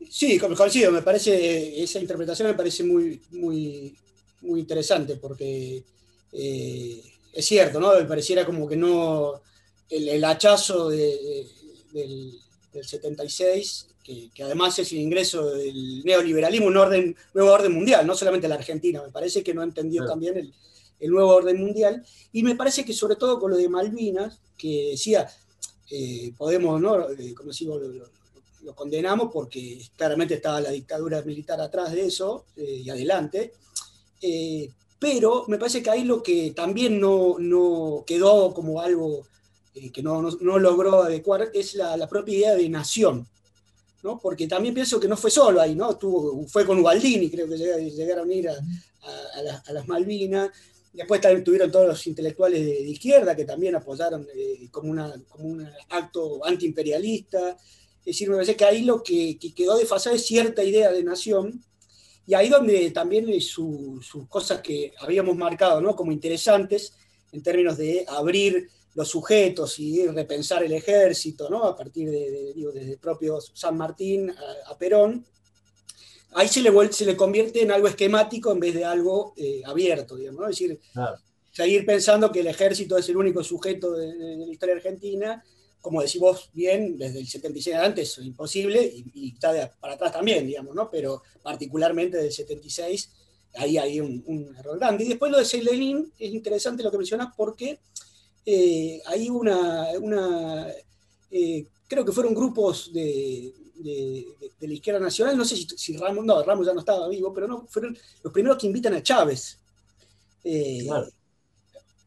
Sí, coincido, me parece, esa interpretación me parece muy, muy, muy interesante porque eh, es cierto, ¿no? Me pareciera como que no, el, hachazo del, 76, que, además es el ingreso del neoliberalismo, un orden, nuevo orden mundial, no solamente la Argentina, me parece que no entendió también el, el nuevo orden mundial, y me parece que sobre todo con lo de Malvinas, que decía, eh, podemos, ¿no? Eh, como decimos, lo, condenamos porque claramente estaba la dictadura militar atrás de eso eh, y adelante, pero me parece que ahí lo que también no, no quedó como algo que no, no, logró adecuar es la, propia idea de nación. ¿no? Porque también pienso que no fue solo ahí, ¿no? Tuvo, fue con Ubaldini, creo que llegaron a ir a, a las Malvinas, Después también tuvieron todos los intelectuales de, izquierda que también apoyaron eh, como, una, como un acto antiimperialista. Es decir, me parece que ahí lo que, quedó desfasado es cierta idea de nación, y ahí donde también sus cosas que habíamos marcado ¿no? como interesantes en términos de abrir los sujetos y repensar el ejército, ¿no? a partir de, desde el propio San Martín a Perón, ahí se le, se le convierte en algo esquemático en vez de algo eh, abierto, digamos, Es decir, seguir pensando que el ejército es el único sujeto de, la historia argentina, como decís vos bien, desde el 76 antes es imposible y, está para atrás también, digamos, ¿no? Pero particularmente del 76 ahí hay un, error grande. Y después lo de Seilenin es interesante lo que mencionas porque eh, hay una, una eh, creo que fueron grupos de, la izquierda nacional, no sé si, Ramos, no, Ramos ya no estaba vivo, pero no, fueron los primeros que invitan a Chávez. Eh,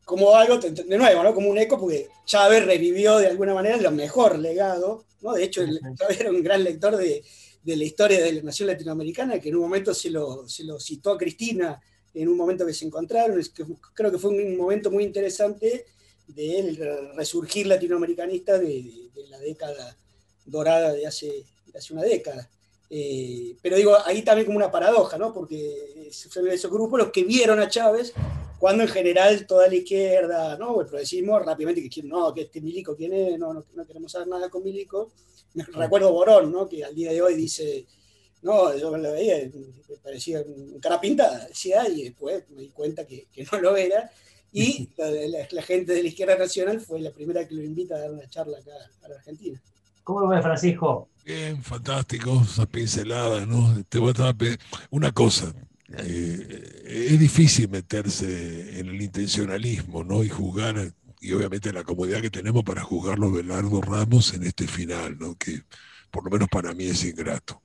como algo, de nuevo, ¿no? como un eco, porque Chávez revivió de alguna manera lo mejor legado, ¿no? de hecho Chávez era un gran lector de, la historia de la nación latinoamericana, que en un momento se lo, se lo citó a Cristina, en un momento que se encontraron, creo que fue un momento muy interesante del resurgir latinoamericanista de, la década dorada de hace, hace una década. Eh, pero digo, ahí también como una paradoja, ¿no? Porque son esos grupos los que vieron a Chávez cuando en general toda la izquierda, ¿no? El progresismo rápidamente que no, que este Milico, ¿quién es? No, no, queremos saber nada con Milico. Me recuerdo Borón, ¿no? Que al día de hoy dice, no, yo lo veía, me parecía un cara pintada, decía, y después me di cuenta que, que no lo era. Y la, gente de la izquierda nacional fue la primera que lo invita a dar una charla acá a la Argentina. ¿Cómo lo ves, Francisco? Bien, fantástico, esa pincelada, ¿no? Te voy a una cosa, eh, es difícil meterse en el intencionalismo, ¿no? Y juzgar, y obviamente la comodidad que tenemos para juzgarlo Belardo Ramos en este final, ¿no? Que por lo menos para mí es ingrato.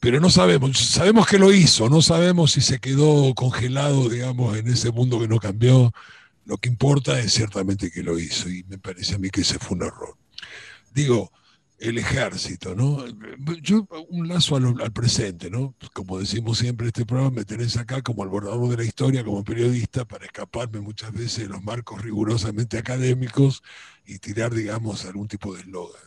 Pero no sabemos, sabemos que lo hizo, no sabemos si se quedó congelado, digamos, en ese mundo que no cambió, lo que importa es ciertamente que lo hizo y me parece a mí que ese fue un error. Digo, el ejército, ¿no? Yo un lazo al, presente, ¿no? Como decimos siempre en este programa, me tenés acá como el bordador de la historia, como periodista, para escaparme muchas veces de los marcos rigurosamente académicos y tirar, digamos, algún tipo de eslogan.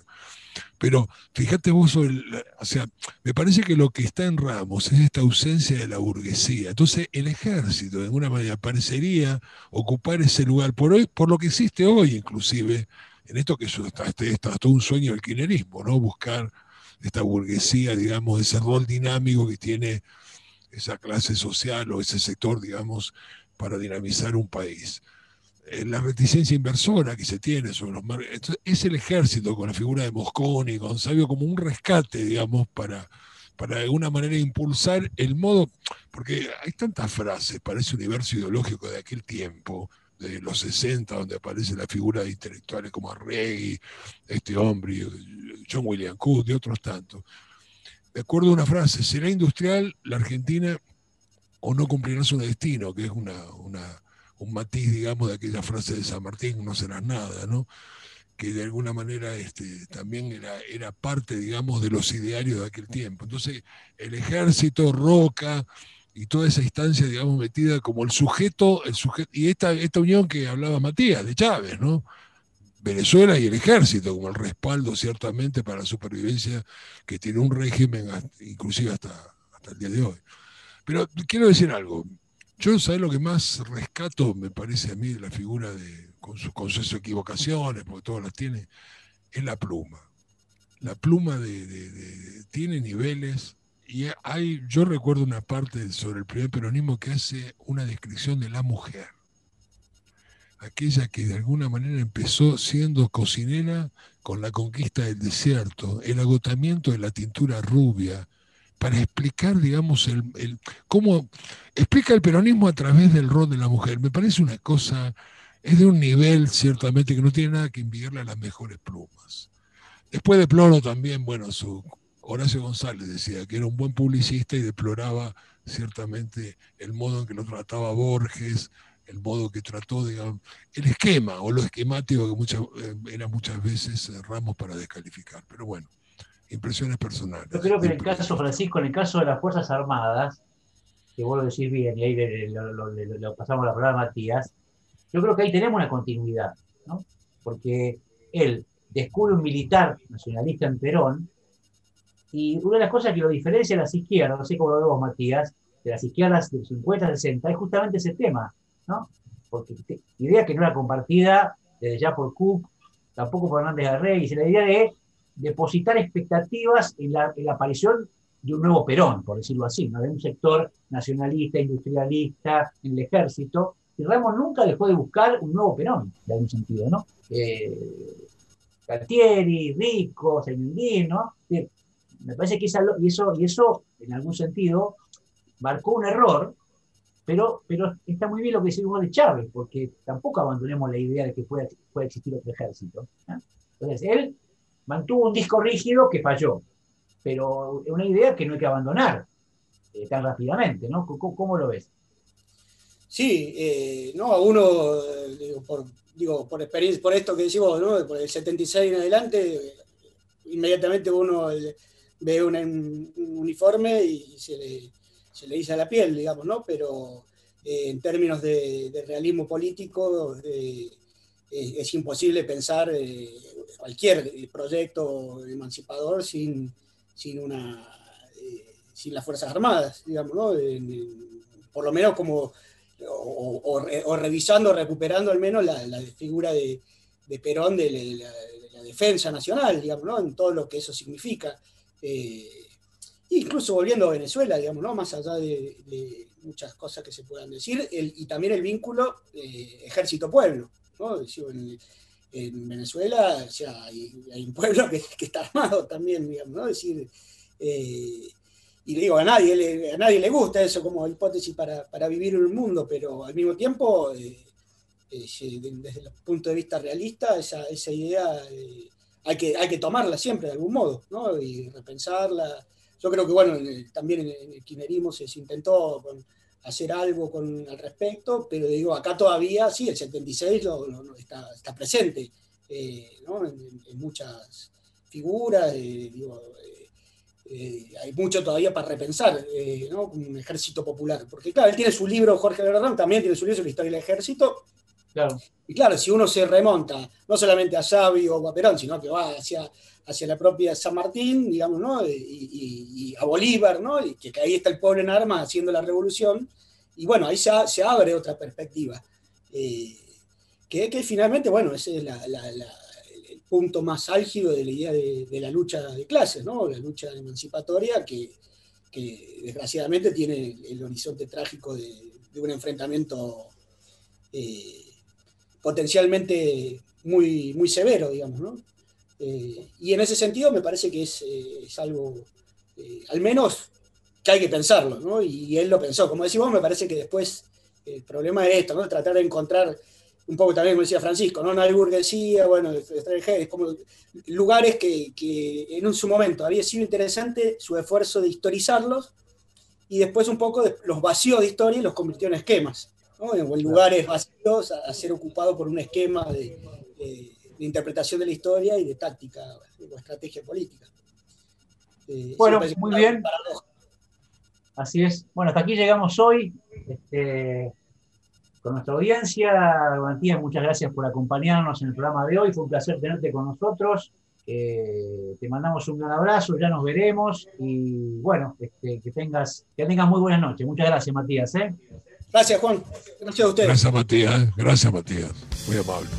Pero fíjate vos, o sea, me parece que lo que está en Ramos es esta ausencia de la burguesía. Entonces el ejército, de alguna manera, parecería ocupar ese lugar por hoy, por lo que existe hoy inclusive, en esto que es está, todo un sueño del kirchnerismo, ¿no? Buscar esta burguesía, digamos, ese rol dinámico que tiene esa clase social o ese sector, digamos, para dinamizar un país. Eh, la reticencia inversora que se tiene sobre los marcos. Es el ejército con la figura de Mosconi, con Sabio, como un rescate, digamos, para, para de alguna manera impulsar el modo, porque hay tantas frases para ese universo ideológico de aquel tiempo, de los 60, donde aparece la figura de intelectuales como Arregui, este hombre, John William Cook y otros tantos. De acuerdo a una frase, será industrial la Argentina o no cumplirá su destino, que es una, un matiz, digamos, de aquella frase de San Martín, no serás nada, ¿no? que de alguna manera este, también era, era parte, digamos, de los idearios de aquel tiempo. Entonces, el ejército, Roca y toda esa instancia, digamos, metida como el sujeto, el sujeto y esta, esta unión que hablaba Matías, de Chávez, ¿no? Venezuela y el ejército como el respaldo ciertamente para la supervivencia que tiene un régimen, inclusive hasta, hasta el día de hoy. Pero quiero decir algo, yo, ¿sabes lo que más rescato, me parece a mí, de la figura de, con, su, con sus equivocaciones, porque todas las tiene, es la pluma. La pluma de, tiene niveles, y hay, yo recuerdo una parte sobre el primer peronismo que hace una descripción de la mujer. Aquella que de alguna manera empezó siendo cocinera con la conquista del desierto, el agotamiento de la tintura rubia, para explicar, digamos, el, cómo explica el peronismo a través del rol de la mujer. Me parece una cosa, es de un nivel ciertamente que no tiene nada que envidiarle a las mejores plumas. Después deploro también, bueno, su, Horacio González decía que era un buen publicista y deploraba ciertamente el modo en que lo trataba Borges, el modo que trató, digamos, el esquema o lo esquemático que muchas, eh, era muchas veces eh, Ramos para descalificar. Pero bueno, impresiones personales. Yo creo que en el caso, Francisco, en el caso de las Fuerzas Armadas, que vos lo decís bien, y ahí lo, pasamos a la palabra Matías, yo creo que ahí tenemos una continuidad, ¿no? Porque él descubre un militar nacionalista en Perón, y una de las cosas que lo diferencia de las izquierdas, no sé cómo lo vemos, Matías, de las izquierdas del 50, 60, es justamente ese tema, ¿no? Porque idea que no era compartida desde ya por Cook, tampoco por Hernández Arrey, y la idea de depositar expectativas en la, aparición de un nuevo Perón, por decirlo así, ¿no? de un sector nacionalista, industrialista, en el ejército, y Ramos nunca dejó de buscar un nuevo Perón, de algún sentido, ¿no? Eh, Galtieri, Rico, Señundín, ¿no? Me parece que eso, y eso, en algún sentido, marcó un error, pero, pero está muy bien lo que decimos de Chávez, porque tampoco abandonemos la idea de que pueda, pueda existir otro ejército. Entonces, él mantuvo un disco rígido que falló, pero una idea que no hay que abandonar eh, tan rápidamente, ¿no? ¿Cómo, lo ves? Sí, eh, no, a uno, digo, por experiencia, por esto que decimos, ¿no? Por el 76 en adelante, inmediatamente uno ve un, uniforme y se le, se le la piel, digamos, ¿no? Pero eh, en términos de, realismo político, es imposible pensar cualquier proyecto emancipador sin, sin, una, eh, sin las Fuerzas Armadas, digamos, ¿no? por lo menos como, o, revisando, recuperando al menos la, figura de, Perón de la, defensa nacional, digamos, ¿no? En todo lo que eso significa. Eh, incluso volviendo a Venezuela, digamos, ¿no? Más allá de, muchas cosas que se puedan decir, y también el vínculo eh, ejército-pueblo, ¿no? en Venezuela hay, un pueblo que, está armado también, digamos, ¿no? decir, eh, y digo, a nadie, le, a nadie le gusta eso como hipótesis para, vivir en un mundo, pero al mismo tiempo, eh, desde el punto de vista realista, esa, idea hay, que, hay que tomarla siempre de algún modo, ¿no? Y repensarla. Yo creo que, bueno, también en el kirchnerismo se, se intentó con, hacer algo con, al respecto, pero digo, acá todavía sí, el 76 está, está, presente eh, en, muchas figuras, eh, eh, hay mucho todavía para repensar, ¿no? un ejército popular, porque claro, él tiene su libro, Jorge Verdán también tiene su libro sobre la historia del ejército, y claro, si uno se remonta no solamente a Xavi o a Perón, sino que va hacia hacia la propia San Martín, digamos, ¿no? y, a Bolívar, ¿no? y que, ahí está el pueblo en armas haciendo la revolución, y bueno, ahí se, se abre otra perspectiva, eh, que, que, finalmente, bueno, ese es el punto más álgido de la idea de, la lucha de clases, ¿no? la lucha emancipatoria, que, que desgraciadamente tiene el, horizonte trágico de, un enfrentamiento eh, potencialmente muy, muy severo, digamos, ¿no? Eh, y en ese sentido me parece que es, eh, algo, eh, al menos, que hay que pensarlo, ¿no? Y, él lo pensó. Como decimos, me parece que después el problema es esto, ¿no? Tratar de encontrar, un poco también como decía Francisco, ¿no? No hay burguesía, bueno, lugares que, que, en su momento había sido interesante su esfuerzo de historizarlos y después un poco los vacíos de historia y los convirtió en esquemas, ¿no? En lugares vacíos a, ser ocupados por un esquema de de interpretación de la historia y de táctica o estrategia política. Eh, bueno, muy bien. Así es. Bueno, hasta aquí llegamos hoy este, con nuestra audiencia. Matías, muchas gracias por acompañarnos en el programa de hoy. Fue un placer tenerte con nosotros. te mandamos un gran abrazo, ya nos veremos y bueno, este, que, tengas, que tengas muy buenas noches. Muchas gracias, Matías. ¿eh? Gracias, Juan. Gracias a ustedes. Gracias, Matías. Gracias, Matías. Muy amable.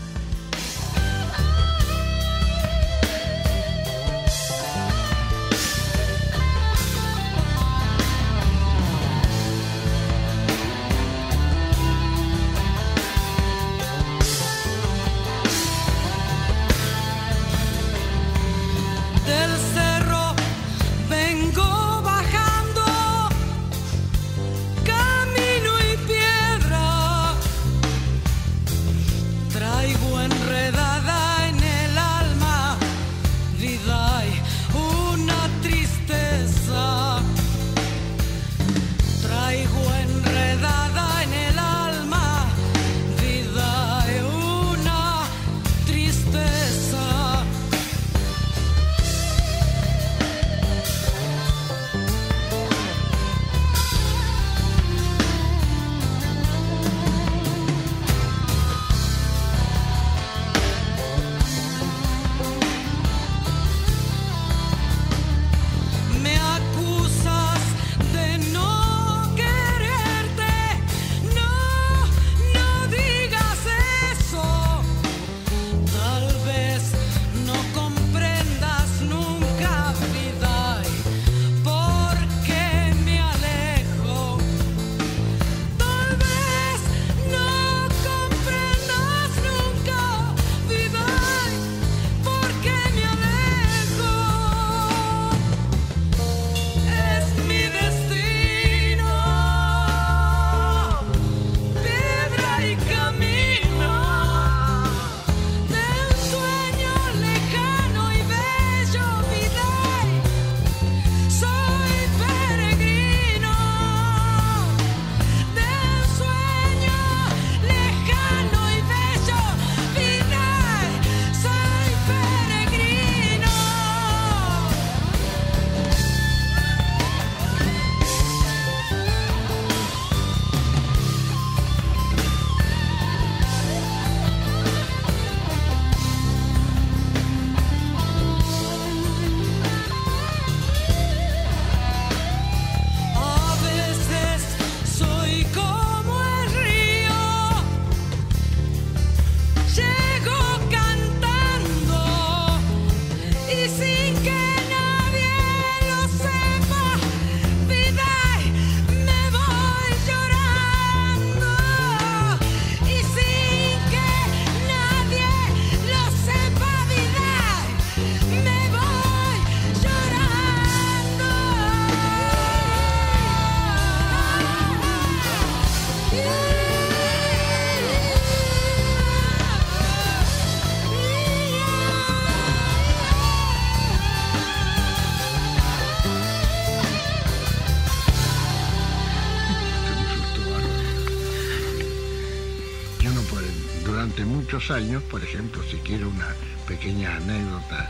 Años, por ejemplo, si quiero una pequeña anécdota,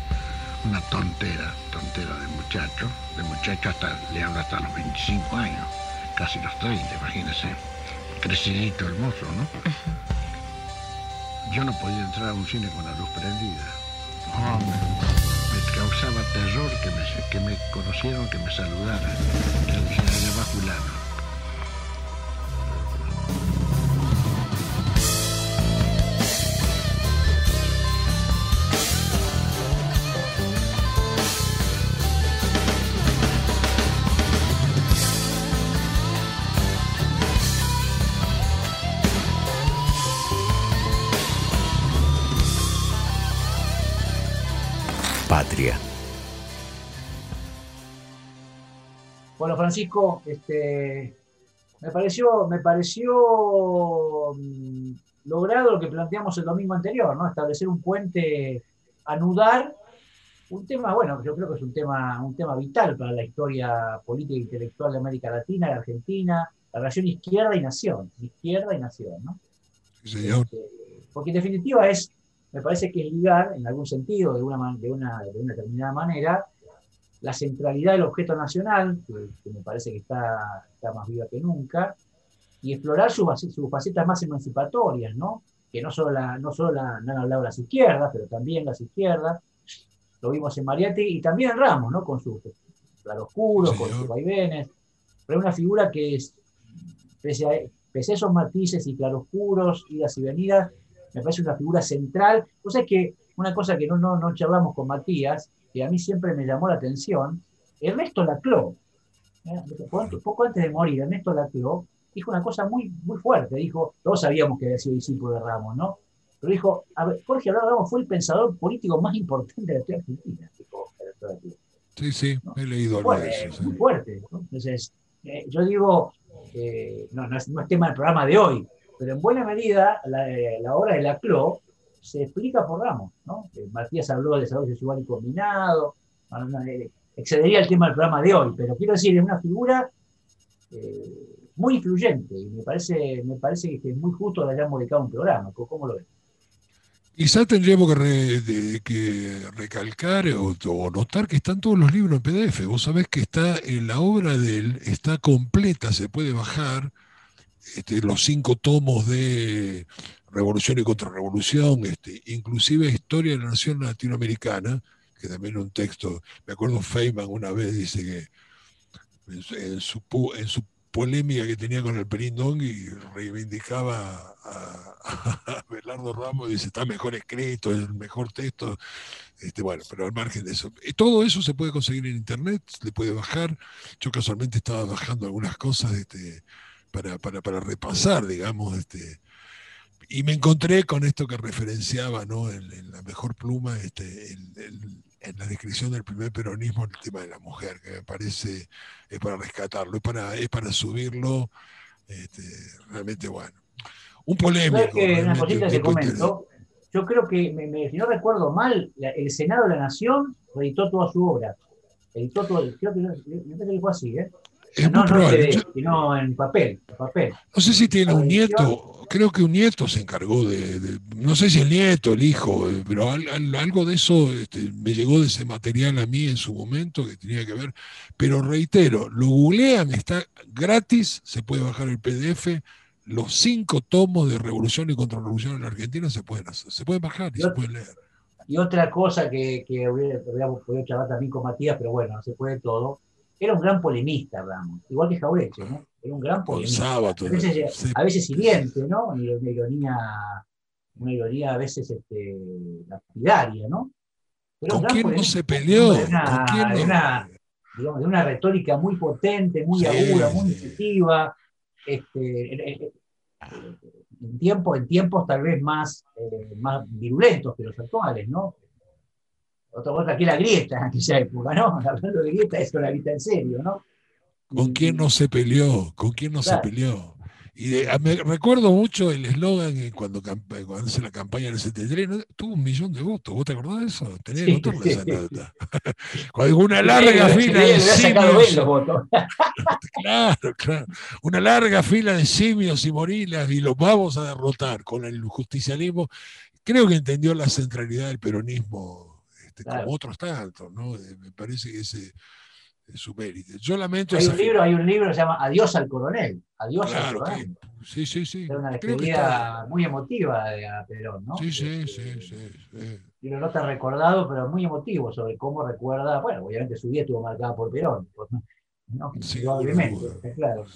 una tontera, tontera de muchacho, de muchacho hasta, le hablo hasta los 25 años, casi los 30, imagínense, crecidito el mozo, ¿no? Yo no podía entrar a un cine con la luz prendida. No, me, me causaba terror que me, que me conocieran, que me saludaran, que le dijeran, Francisco, este, me pareció, me pareció mm, logrado lo que planteamos el domingo anterior, ¿no? Establecer un puente, anudar un tema, bueno, yo creo que es un tema, un tema vital para la historia política e intelectual de América Latina, de Argentina, la relación izquierda y nación, izquierda y nación, ¿no? Sí, señor. Este, porque en definitiva es, me parece que es ligar, en algún sentido, de una, de una, de una determinada manera, la centralidad del objeto nacional, que, que me parece que está, está, más viva que nunca, y explorar sus, sus facetas más emancipatorias, ¿no? Que no solo, la, no solo la, no han hablado las izquierdas, pero también las izquierdas, lo vimos en Mariatti y también en Ramos, ¿no? Con sus claroscuros, sí, con sus vaivenes, pero una figura que es, pese a, pese a esos matices y claroscuros, idas y venidas, me parece una figura central. O sea, que una cosa que no, no, no charlamos con Matías, que a mí siempre me llamó la atención, Ernesto Laclau, ¿eh? poco antes de morir, Ernesto Laclau dijo una cosa muy, muy fuerte, dijo, todos sabíamos que había sido discípulo de Ramos, ¿no? Pero dijo, a ver, Jorge Alvarado Ramos fue el pensador político más importante de la historia argentina, dijo Sí, sí, ¿no? he leído algo de eso. sí. Muy fuerte. ¿no? Entonces, eh, yo digo, eh, no, no es, no es tema del programa de hoy, pero en buena medida la, la obra de Laclau se explica por Ramos. ¿no? Matías habló del desarrollo desigual y combinado, eh, excedería el tema del programa de hoy, pero quiero decir, es una figura eh, muy influyente y me parece, me parece que es muy justo le hayamos dedicado un programa. ¿Cómo lo ves? Quizá tendríamos que, re- de- que recalcar o, o notar que están todos los libros en PDF. Vos sabés que está en la obra de él, está completa, se puede bajar este, los cinco tomos de Revolución y Contrarrevolución, este, inclusive Historia de la Nación Latinoamericana, que también un texto, me acuerdo Feynman una vez dice que en su, en su, polémica que tenía con el Perindón y reivindicaba a, a Belardo Ramos, dice, está mejor escrito, es el mejor texto, este, bueno, pero al margen de eso. Todo eso se puede conseguir en internet, le puede bajar. Yo casualmente estaba bajando algunas cosas este, para, para, para repasar, digamos, este, y me encontré con esto que referenciaba ¿no? en, en la mejor pluma, este, el- el- en la descripción del primer peronismo, el tema de la mujer, que me parece es para rescatarlo, es para, es para subirlo, este, realmente bueno. Un polémico. ¿Sabes que una cosita interesante. comento? Yo creo que, me- me- si no recuerdo mal, la- el Senado de la Nación reeditó toda su obra. Editó todo, creo que, me parece que fue así, ¿eh? Es no, muy no probable. CD, sino en papel, en papel. No sé si tiene un nieto, creo que un nieto se encargó de, de- no sé si el nieto, el hijo, eh, pero al- al- algo de eso este, me llegó de ese material a mí en su momento que tenía que ver. Pero reitero, lo googlean, está gratis, se puede bajar el PDF. Los cinco tomos de Revolución y Contrarrevolución en la Argentina se pueden hacer, se pueden bajar y Yo- se pueden leer. Y otra cosa que, que hubiéramos podido charlar también con Matías, pero bueno, no se puede todo. Era un gran polemista, Ramos, igual que Jaureche, ¿no? Era un gran polemista. sábado. A veces, sí. a veces hiriente, ¿no? Una ironía, una ironía a veces este, lapidaria, ¿no? Pero ¿Con un gran quién no se peleó? de una- ¿Con quién de no? una- digamos, de una retórica muy potente, muy Sí, aguda, muy sí. incisiva, este, en, en- en tiempo- en tiempos tal vez más, eh, más virulentos que los actuales, ¿no? Otra cosa que la grieta en aquella época, ¿no? Hablando de grieta, eso la grieta en serio, ¿no? ¿Con quién no se peleó? ¿Con quién no Claro. se peleó? Y me recuerdo mucho el eslogan cuando, cuando hace la campaña del 73, ¿no? tuvo un millón de votos. ¿Vos te acordás de eso? Tenés sí, votos esa anécdota. una larga fila de simios. claro, claro. Una larga fila de simios y morilas y los vamos a derrotar con el justicialismo. Creo que entendió la centralidad del peronismo, este, como otros tantos, ¿no? Eh, me parece que ese su mérito. Yo lamento. Hay un, libro, hay un libro que se llama Adiós al coronel. Adiós al coronel. sí, sí, sí. Es una despedida muy emotiva de Perón, ¿no? Sí, sí, sí, sí, Y lo nota recordado, pero muy emotivo sobre cómo recuerda. Bueno, obviamente su vida estuvo marcada por Perón. ¿no? Sin ninguna duda. Claro.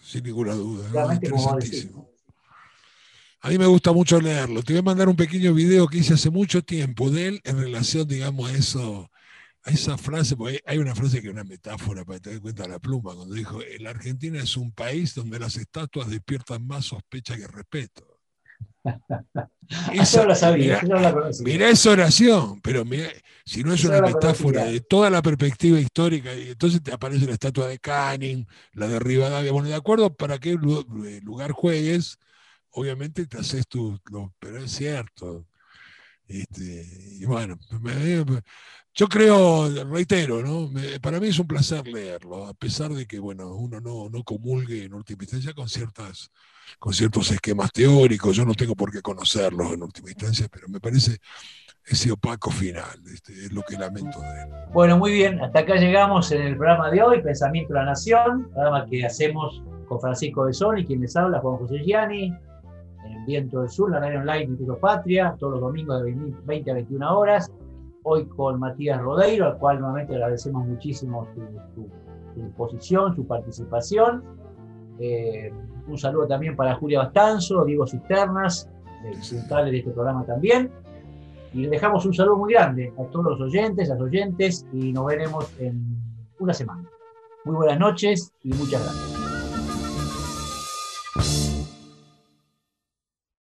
Sin ninguna duda. Interesantísimo. A mí me gusta mucho leerlo. Te voy a mandar un pequeño video que hice hace mucho tiempo de él en relación, digamos, a eso esa frase, porque hay una frase que es una metáfora para tener en cuenta la pluma, cuando dijo, la Argentina es un país donde las estatuas despiertan más sospecha que respeto. Esa, lo sabía, mira, esa oración, pero si no es una metáfora de toda la perspectiva histórica, y entonces te aparece la estatua de Canning, la de Rivadavia, bueno, de acuerdo para qué lugar juegues, obviamente te haces tu, pero es cierto. Este, y bueno, yo creo, reitero, ¿no? para mí es un placer leerlo, a pesar de que bueno, uno no, no comulgue en última instancia con, ciertas, con ciertos esquemas teóricos, yo no tengo por qué conocerlos en última instancia, pero me parece ese opaco final, este, es lo que lamento de él. Bueno, muy bien, hasta acá llegamos en el programa de hoy, Pensamiento de la Nación, programa que hacemos con Francisco Besón y quien les habla, Juan José Gianni, Viento del Sur, la radio online Instituto Patria, todos los domingos de 20 a 21 horas hoy con Matías Rodeiro, al cual nuevamente agradecemos muchísimo su, disposición, su participación. Eh, un saludo también para Julia Bastanzo, Diego Cisternas, principales de este programa también. Y le dejamos un saludo muy grande a todos los oyentes, a los oyentes, y nos veremos en una semana. Muy buenas noches y muchas gracias.